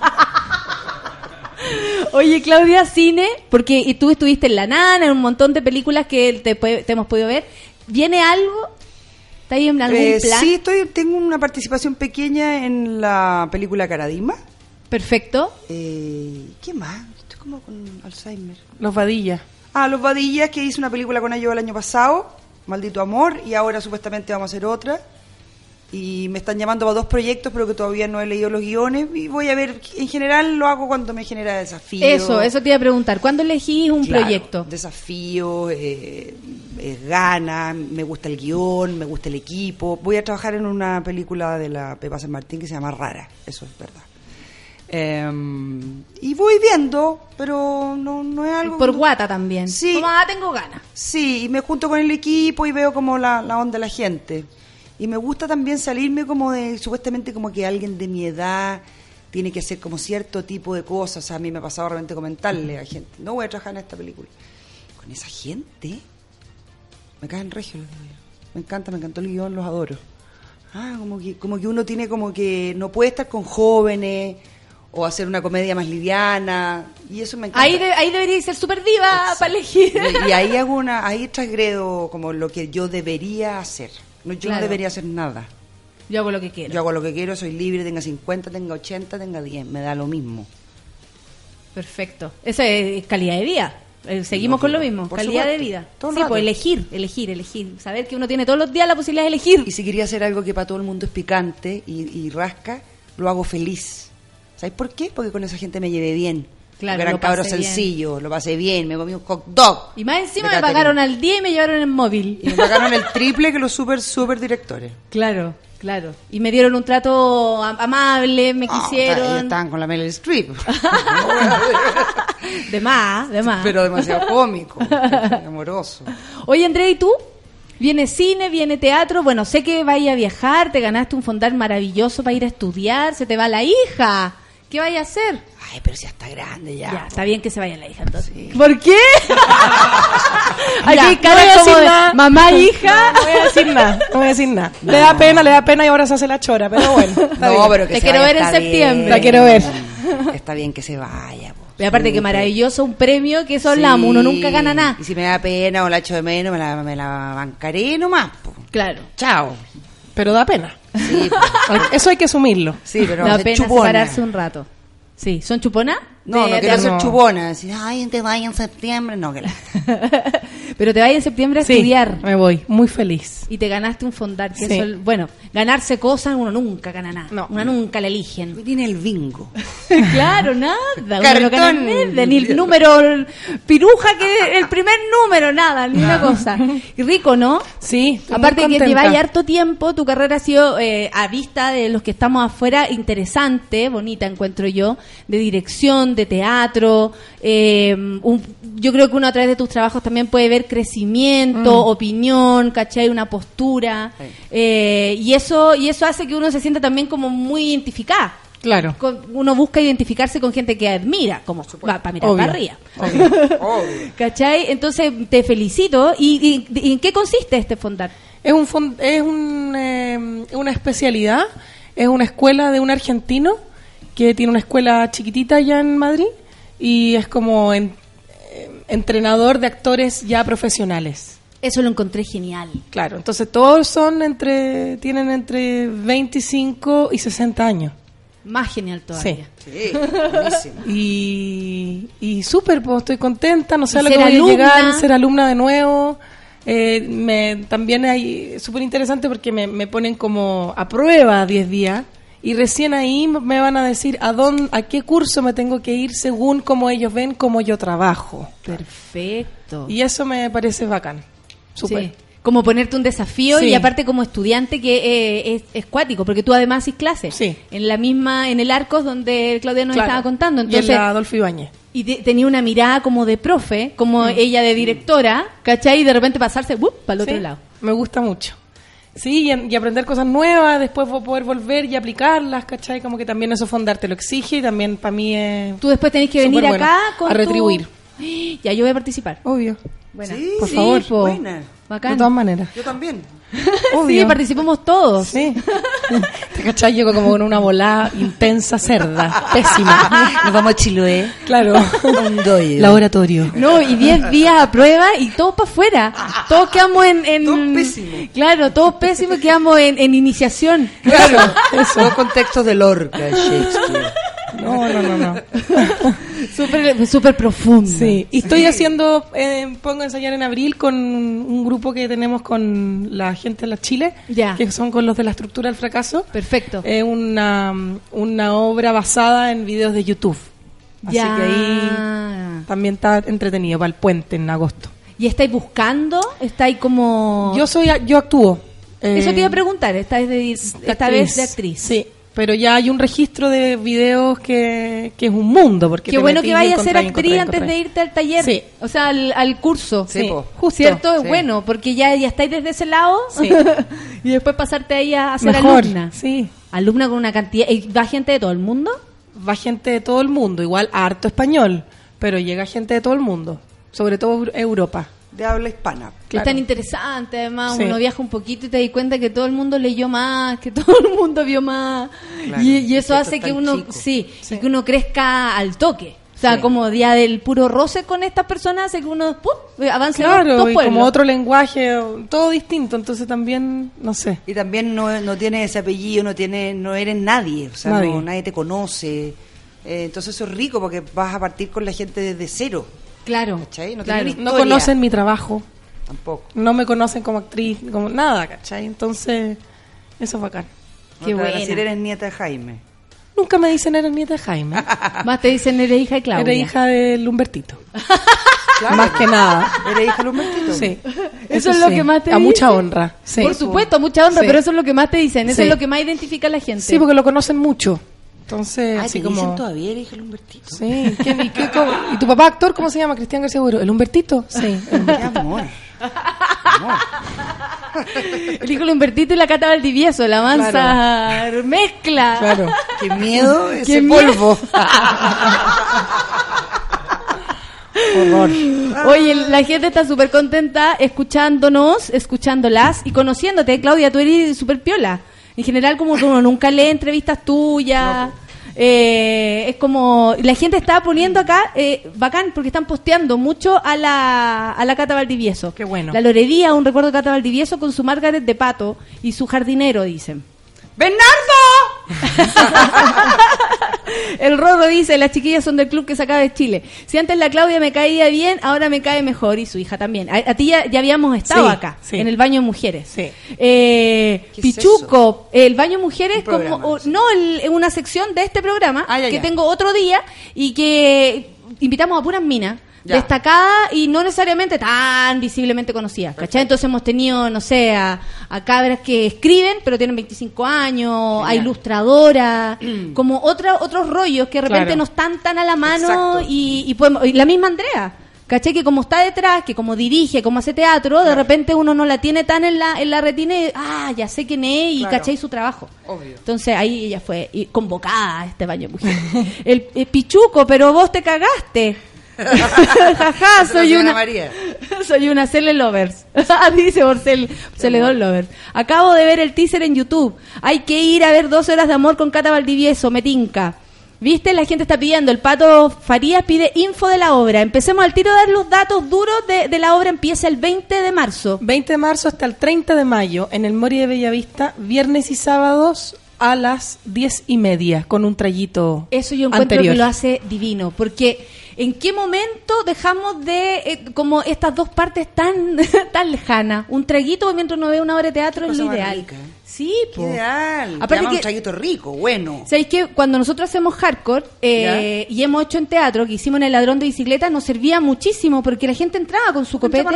Oye, Claudia, cine, porque y tú estuviste en La Nana, en un montón de películas que te, te hemos podido ver. ¿Viene algo? ¿Está ahí en algún Eh, plan? sí, estoy, tengo una participación pequeña en la película Caradima. Perfecto. Eh, ¿Qué más? Estoy como con Alzheimer. Los vadillas. Ah, Los Vadillas, que hice una película con ellos el año pasado, Maldito Amor, y ahora supuestamente vamos a hacer otra. Y me están llamando para dos proyectos, pero que todavía no he leído los guiones. Y voy a ver, en general lo hago cuando me genera desafío. Eso, eso te iba a preguntar. ¿Cuándo elegís un Claro, proyecto? Desafío, eh, eh, ganas, me gusta el guion, me gusta el equipo. Voy a trabajar en una película de la Pepa San Martín que se llama Rara, eso es verdad. Eh, y voy viendo, pero no, no es algo... Por guata también. Sí. Como, ah, tengo ganas. Sí, y me junto con el equipo y veo como la, la onda de la gente. Y me gusta también salirme como de, supuestamente como que alguien de mi edad tiene que hacer como cierto tipo de cosas. O sea, a mí me ha pasado realmente comentarle a gente, no voy a trabajar en esta película. Con esa gente, me caen regio, yo. Me encanta, me encantó el guion, los adoro. Ah, como que, como que uno tiene como que no puede estar con jóvenes o hacer una comedia más liviana. Y eso me encanta. Ahí, de- ahí debería ser súper diva para elegir. Y, y ahí hago una, ahí transgredo como lo que yo debería hacer. No, yo Claro. no debería hacer nada. Yo hago lo que quiero. Yo hago lo que quiero, soy libre, tenga 50, tenga 80, tenga 10, me da lo mismo. Perfecto. Esa es calidad de vida. Eh, Seguimos con lo mismo, calidad de vida. Todo sí, pues elegir, elegir, elegir. Saber que uno tiene todos los días la posibilidad de elegir. Y si quería hacer algo que para todo el mundo es picante y, y rasca, lo hago feliz. ¿Sabes por qué? Porque con esa gente me llevé bien. Claro, Porque eran lo pasé cabros bien. sencillos, lo pasé bien, me comí un hot dog. Y más encima me pagaron al día y me llevaron en móvil. Y me pagaron el triple que los super, super directores. Claro, claro. Y me dieron un trato am- amable, me Ah, ellos quisieron. estaban con la Meryl Streep. de más, de más. Pero demasiado cómico, amoroso. Oye, Andrea, ¿y tú? Viene cine, viene teatro. Bueno, sé que vaya a viajar, te ganaste un fondar maravilloso para ir a estudiar, se te va la hija. ¿Qué vaya a hacer? Ay, pero si ya está grande ya. Ya, está bien que se vaya la hija entonces. ¿Por qué? Aquí no voy a decir nada. mamá e hija. No voy a decir nada, no voy a decir nada. Le da pena, le da pena y ahora se hace la chora, pero bueno. está No, bien. pero que Te se quiero vaya, ver en septiembre. bien. La quiero ver. Está bien que se vaya. po. Y aparte que maravilloso, un premio que eso hablamos, uno nunca gana nada. Y si me da pena o la echo de menos, me la, me la bancaré nomás. po. Claro. Chao. Pero da pena. Sí. Eso hay que asumirlo. sí pero da pena chupona. separarse un rato. Sí, ¿son chuponas? No, no quiero ser no. chupona. Decir, ay, te vaya en septiembre. No, que la... Pero te vas en septiembre a Sí, estudiar me voy, muy feliz. y te ganaste un fondar. Que Sí. eso, bueno, ganarse cosas uno nunca gana nada. No. Uno nunca la eligen. Tiene el bingo. claro, nada. Uno no Cartón. gana nada, ni el número el piruja que el primer número, nada, ni una cosa. Y rico, ¿no? Sí, Aparte que lleváis harto tiempo, tu carrera ha sido eh, a vista de los que estamos afuera interesante, bonita encuentro yo, de dirección, de teatro. eh, un- yo creo que uno a través de tus trabajos también puede ver crecimiento, Mm. opinión, ¿cachai? Una postura. eh, y eso y eso hace que uno se sienta también como muy identificada. Claro. Con- uno busca identificarse con gente que admira, como va, para mirar Obvio. para arriba. ¿Cachai? Entonces te felicito. ¿Y, y- y en qué consiste este fondar? Es un fon- es un, eh, una especialidad, es una escuela de un argentino que tiene una escuela chiquitita allá en Madrid y es como en- eh, entrenador de actores ya profesionales. Eso lo encontré genial. Claro, entonces todos son entre tienen entre 25 y 60 años. Más genial todavía. Sí, buenísimo. Y, y súper, pues estoy contenta, no sé a lo que voy a llegar, ser alumna de nuevo. Eh, me, también hay súper interesante porque me, me ponen como a prueba 10 días y recién ahí me van a decir a dónde, a qué curso me tengo que ir según cómo ellos ven cómo yo trabajo. Perfecto. Y eso me parece bacán. Súper. Sí. Como ponerte un desafío Sí. y aparte como estudiante que eh, es, es cuático, porque tú además haces clases. Sí. En la misma, en el Arcos donde Claudia nos Claro. estaba contando. y en Entonces, la Adolfo Ibáñez. y te- tenía una mirada como de profe, como Mm. ella de directora, ¿cachai? Y de repente pasarse para el otro lado. Me gusta mucho. Sí, y, en- y aprender cosas nuevas, después poder volver y aplicarlas, ¿cachai? Como que también eso fondar te lo exige y también para mí es... Tú después tenés que venir bueno. acá con A tu- retribuir. Ya, yo voy a participar. Obvio. Buena. Sí, Por Sí, favor. po. Buena. Bacán. De todas maneras. Yo también. Sí, participamos todos. Sí. ¿Te cachai? Llego como con una volada intensa cerda. Pésima. Nos vamos a Chiloé. Claro. Laboratorio. No, y 10 días a prueba y todos para afuera. Todos quedamos en... en Todos pésimos. Claro, todos pésimos quedamos en, en iniciación. Claro, eso. Todo contexto de Lorca, Shakespeare. No, no, no, no. Súper súper profundo. Sí, y estoy haciendo, eh, pongo a ensayar en abril con un grupo que tenemos con la gente de la Chile, Ya. que son con los de la estructura del fracaso. Perfecto. Es una, una obra basada en videos de YouTube. Así Ya. que ahí también está entretenido para el puente en agosto. ¿Y estáis buscando? ¿Estáis como...? Yo soy, yo actúo. Eso Eh, te iba a preguntar, esta vez de, esta vez de actriz. Sí, pero ya hay un registro de videos que, que es un mundo. Porque Qué bueno que vayas a ser actriz antes de irte al taller. Sí. O sea, al, al curso. Sí. Justo. ¿Cierto? Es bueno, porque ya, ya estáis desde ese lado. Sí. y después pasarte ahí a, a ser Mejor, alumna. sí. Alumna con una cantidad... ¿Y va gente de todo el mundo? va gente de todo el mundo, igual harto español, pero llega gente de todo el mundo, sobre todo Eu- Europa. De habla hispana. Que es tan interesante, además, Sí. uno viaja un poquito y te das cuenta que todo el mundo leyó más, que todo el mundo vio más. Claro, y, eso hace que uno, sí, y que uno crezca al toque. O sea, Sí. como día del puro roce con estas personas hace que uno ¡pum! avance dos Claro, y como otro lenguaje, todo distinto, entonces también, no sé. Y también no, no tienes ese apellido, no tiene, no eres nadie, o sea, Nadie. No, nadie te conoce. Eh, entonces eso es rico porque vas a partir con la gente desde cero. Claro, ¿Cachai? No claro. No conocen mi trabajo, Tampoco. no me conocen como actriz, como nada, ¿cachai? Entonces, eso es bacán. Qué buena. decir, eres nieta de Jaime. Nunca me dicen eres nieta de Jaime, Más te dicen, eres hija de Claudia. eres hija del Humbertito, Claro. más que nada. ¿Eres hija de Humbertito? Sí. Eso, es lo sí, que más te A mucha honra, sí. Por supuesto, a mucha honra, Sí. pero eso es lo que más te dicen. Eso Sí. es lo que más identifica a la gente. Sí, porque lo conocen mucho. Entonces, Ay, así te como... dicen todavía eres hija de Humbertito. Sí. ¿quién- y, qué- cómo- ¿Y tu papá actor cómo se llama? Cristian García Agüero. ¿El Humbertito? Sí. el Qué Humbertito. amor. El hijo de Humbertito y la Cata Valdivieso, la mansa mezcla. Claro. Qué miedo ese Qué polvo. Horror. Oye, la gente está súper contenta escuchándonos, escuchándolas y conociéndote. Claudia, tú eres súper piola. En general, como que uno nunca lee entrevistas tuyas. Eh, es como la gente está poniendo acá eh, bacán porque están posteando mucho a la, a la Cata Valdivieso. Qué bueno. La Lorería, un recuerdo de Cata Valdivieso con su Margaret de pato y su jardinero, dicen. ¡Bernardo! El Rorro dice, las chiquillas son del club que sacaba de Chile. Si antes la Claudia me caía bien, ahora me cae mejor y su hija también. A, a ti ya, ya habíamos estado Sí, acá, sí. en el baño de mujeres. Sí. Eh, ¿Qué es Pichuco, el baño mujeres, programa, como, o- no, el- una sección de este programa Ah, ya, que ya. tengo otro día y que invitamos a puras minas. Ya. Destacadas y no necesariamente tan visiblemente conocidas, ¿cachai? Entonces hemos tenido, no sé, a, a cabras que escriben, pero tienen 25 años, a ilustradoras, como otra, otros rollos que de repente Claro. no están tan a la mano y, y podemos, y la misma Andrea. ¿Cachai? Que como está detrás, que como dirige, como hace teatro, de repente uno no la tiene tan en la, en la retina y, ah, ya sé quién es y Claro. cachai su trabajo. Obvio. Entonces ahí ella fue convocada a este baño mujer. el, el Pichuco, pero vos te cagaste. Jaja, soy una María. soy una Cele Lovers. Dice Borcel, Celedón Lovers. Acabo de ver el teaser en YouTube. Hay que ir a ver dos horas de amor con Cata Valdivieso, me tinca. ¿Viste? La gente está pidiendo. El Pato Farías pide info de la obra. Empecemos al tiro a dar los datos duros de, de la obra. Empieza el 20 de marzo. 20 de marzo hasta el 30 de mayo en el Mori de Bellavista, viernes y sábados a las 10 y media con un trayito Eso yo encuentro anterior. que lo hace divino, porque ¿en qué momento dejamos de eh, como estas dos partes tan tan lejanas? Un traguito mientras uno ve una obra de teatro es lo ideal. rica. Sí, Qué ideal. Aparte que- un traguito rico, bueno. ¿Sabéis que cuando nosotros hacemos hardcore eh, y hemos hecho en teatro, que hicimos en el ladrón de bicicleta, nos servía muchísimo porque la gente entraba con su copete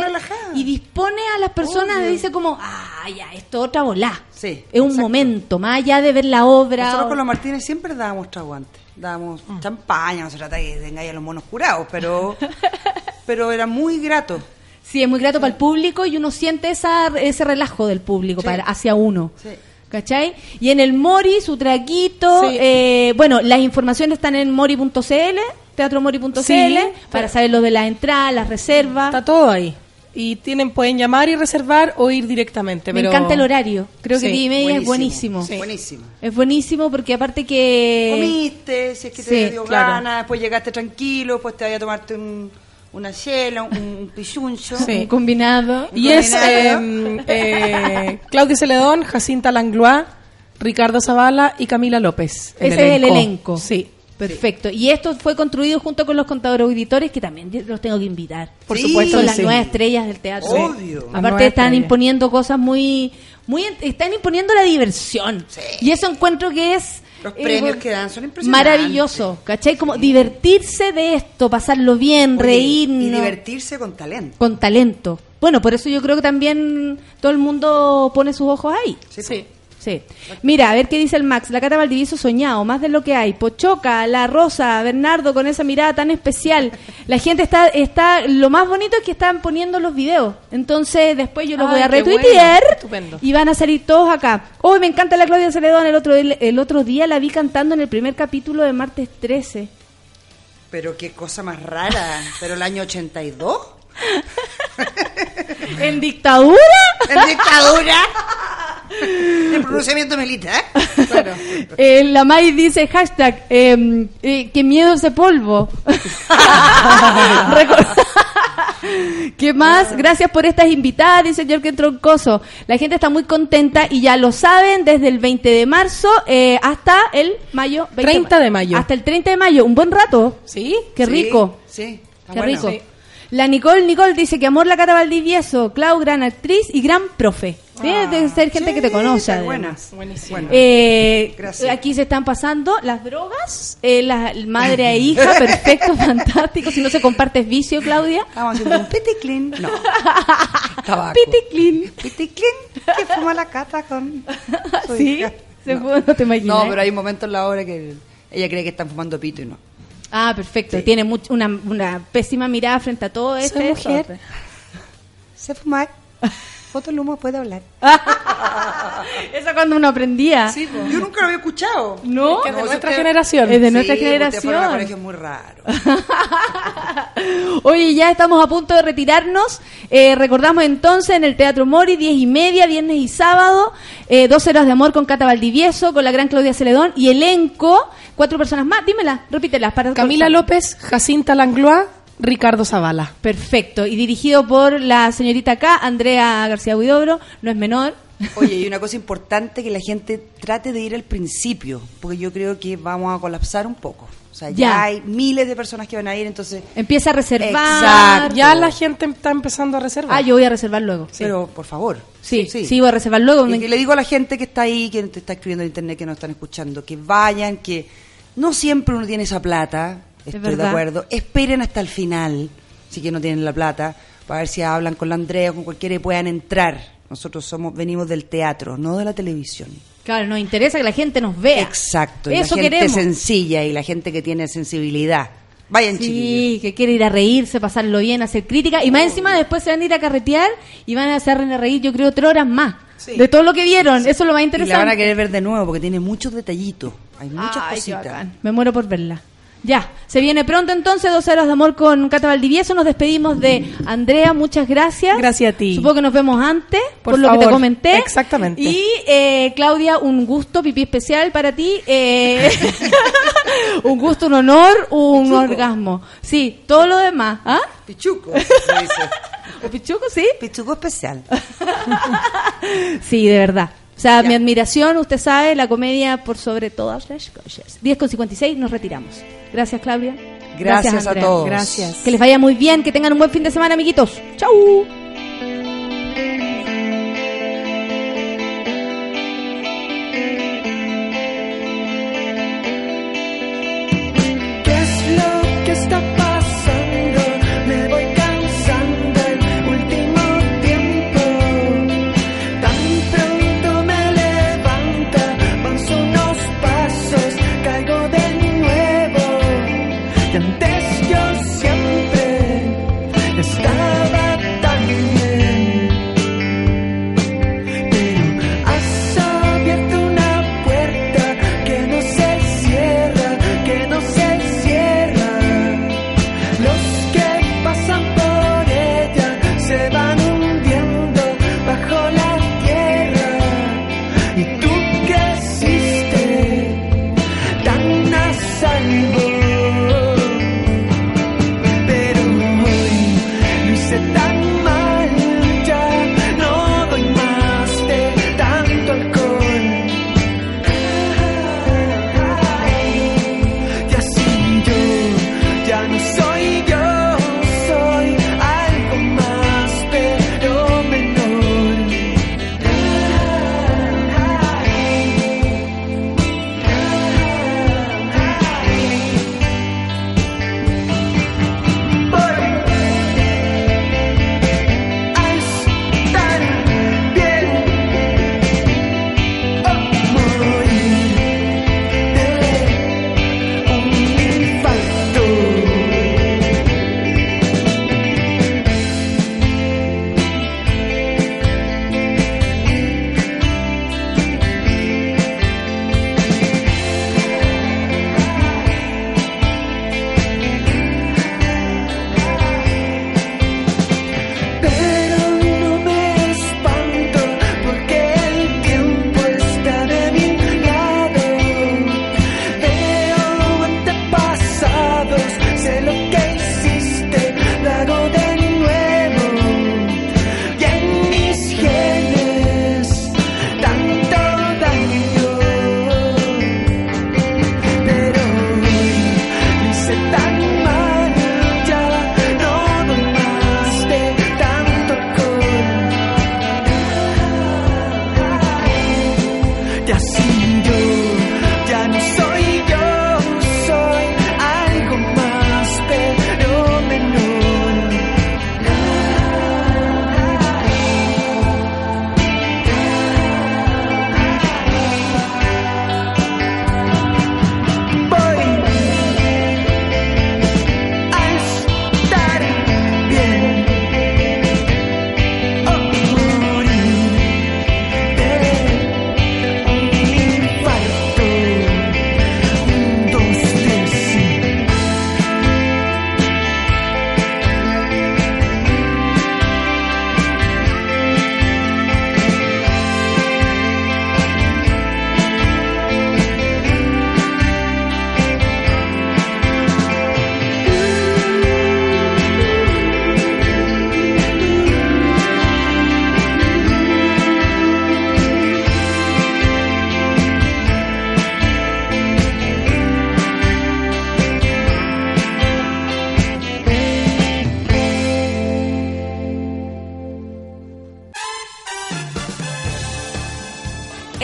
y dispone a las personas, Obvio. dice como, ah, ya, esto es otra volá. Sí, es un exacto. momento, más allá de ver la obra. Nosotros o- con los Martínez siempre dábamos trago Dábamos champaña, no se trata de que tengáis a los monos curados, pero, pero era muy grato. Sí, es muy grato para el público y uno siente esa, ese relajo del público Sí. para, hacia uno. Sí. ¿Cachai? Y en el Mori, su traquito, Sí. eh, bueno, las informaciones están en mori.cl, teatromori.cl, para saber lo de las entradas, las reservas. Está todo ahí. Y tienen pueden llamar y reservar o ir directamente. Me encanta el horario. Creo que Sí, 10 y media es buenísimo. Sí. Buenísimo. Es buenísimo porque aparte que... Comiste, si es que sí, te dio claro. ganas, después llegaste tranquilo, pues te vaya a tomarte un, una chela, un, un pichuncho. Sí. Un combinado. Y es Combinado. eh, eh, Claudia Celedón, Jacinta Langlois, Ricardo Zavala y Camila López. Ese es el elenco. Sí. Perfecto. Y esto fue construido junto con los contadores auditores, que también los tengo que invitar. Por Sí. supuesto Son las sí. nuevas estrellas del teatro. Obvio. Aparte están estrellas. imponiendo cosas muy, muy, están imponiendo la diversión. Y eso encuentro que es Los eh, premios que dan son impresionantes. maravilloso, ¿cachai? Como divertirse de esto, pasarlo bien, Oye, reírnos. Y divertirse con talento. con talento. Bueno, por eso yo creo que también todo el mundo pone sus ojos ahí. Sí. Sí. Mira, a ver qué dice el Max. La Cata Valdivieso soñado, más de lo que hay. Pochoca, La Rosa, Bernardo con esa mirada tan especial. La gente está, está, lo más bonito es que están poniendo los videos. Entonces después yo los Ay, voy a retuitear bueno. Estupendo. y van a salir todos acá. Hoy me encanta la Claudia Celedón. El otro, el, el otro día la vi cantando en el primer capítulo de Martes 13. Pero qué cosa más rara. Pero el año 82. ¿En dictadura? En dictadura. El pronunciamiento militar. Eh, la May dice hashtag eh, eh, que miedo ese polvo. ¿Qué más? Gracias por estas invitadas, dice Jorge Troncoso. La gente está muy contenta y ya lo saben, desde el 20 de marzo eh, hasta el mayo. 20 30 de mayo. Hasta el 30 de mayo, un buen rato. ¿Sí? Qué Sí, rico. Sí. está Qué bueno. rico. La Nicole Nicole dice que amor la Cata Valdivieso, Clau, gran actriz y gran profe. Tiene que ser gente que te conoce. está buena. además. Buenísimo. Bueno. Eh, Gracias. Aquí se están pasando las drogas, eh, la madre e hija, perfecto, fantástico. Si no se compartes vicio, Claudia. Estamos haciendo un piticlin. No. Tabaco. Piticlin. Piticlin. Que fuma la cata con. su Sí, hija. se fue, no te imaginas. No, pero hay momentos en la obra que ella cree que están fumando pito y no. Ah, perfecto. Tiene much- una, una pésima mirada frente a todo este mujer. desorden. Se Foto Luma puede hablar. Eso cuando uno aprendía. Sí. Yo nunca lo había escuchado. ¿No? Es que es de No, nuestra usted- generación. Es de nuestra Sí, ustedes fueron a generación. colegio muy raro. Oye, ya estamos a punto de retirarnos. Eh, recordamos entonces en el Teatro Mori, 10 y media, viernes y sábado, eh, dos horas de amor con Cata Valdivieso, con la gran Claudia Celedón y elenco, cuatro personas más. Dímela, repítelas. Para Camila López, Jacinta Langlois, Ricardo Zavala. Perfecto. Y dirigido por la señorita acá, Andrea García Huidobro, no es menor. Oye, y una cosa importante que la gente trate de ir al principio, porque yo creo que vamos a colapsar un poco. O sea, ya, Ya. hay miles de personas que van a ir, entonces... Empieza a reservar. Exacto. Ya la gente está empezando a reservar. Ah, yo voy a reservar luego. Pero, por favor. Sí, sí, voy a reservar luego. Y que le digo a la gente que está ahí, que te está escribiendo en internet, que nos están escuchando, que vayan, que no siempre uno tiene esa plata, estoy de acuerdo. Esperen hasta el final, si que no tienen la plata, para ver si hablan con la Andrea o con cualquiera y puedan entrar. Nosotros somos venimos del teatro, no de la televisión. Claro, nos interesa que la gente nos vea. Exacto. y Eso la gente queremos. sencilla y la gente que tiene sensibilidad. Vayan, chiquillos. Sí, que quiere ir a reírse, pasarlo bien, hacer crítica. Y más encima después se van a ir a carretear y van a hacer a reír, yo creo, tres horas más. Sí. De todo lo que vieron. Eso es lo más Y interesante. la van a querer ver de nuevo porque tiene muchos detallitos. Hay muchas Ay, cositas. Me muero por verla. Ya, se viene pronto entonces, dos horas de amor con Cata Valdivieso. Nos despedimos de Andrea, muchas gracias. Gracias a ti. Supongo que nos vemos antes, por, Por lo que te comenté. Exactamente. Y eh, Claudia, un gusto, pipí especial para ti. eh, un gusto, un honor, un orgasmo. Sí, todo lo demás. ¿Ah? Pichuco, se dice. ¿O pichuco, sí? Pichuco especial. Sí, de verdad. O sea, mi admiración, usted sabe, la comedia por sobre todas las cosas. 10 con 56, nos retiramos. Gracias, Claudia. Gracias a Andrea. todos. Gracias. Que les vaya muy bien, que tengan un buen fin de semana, amiguitos. ¡Chau!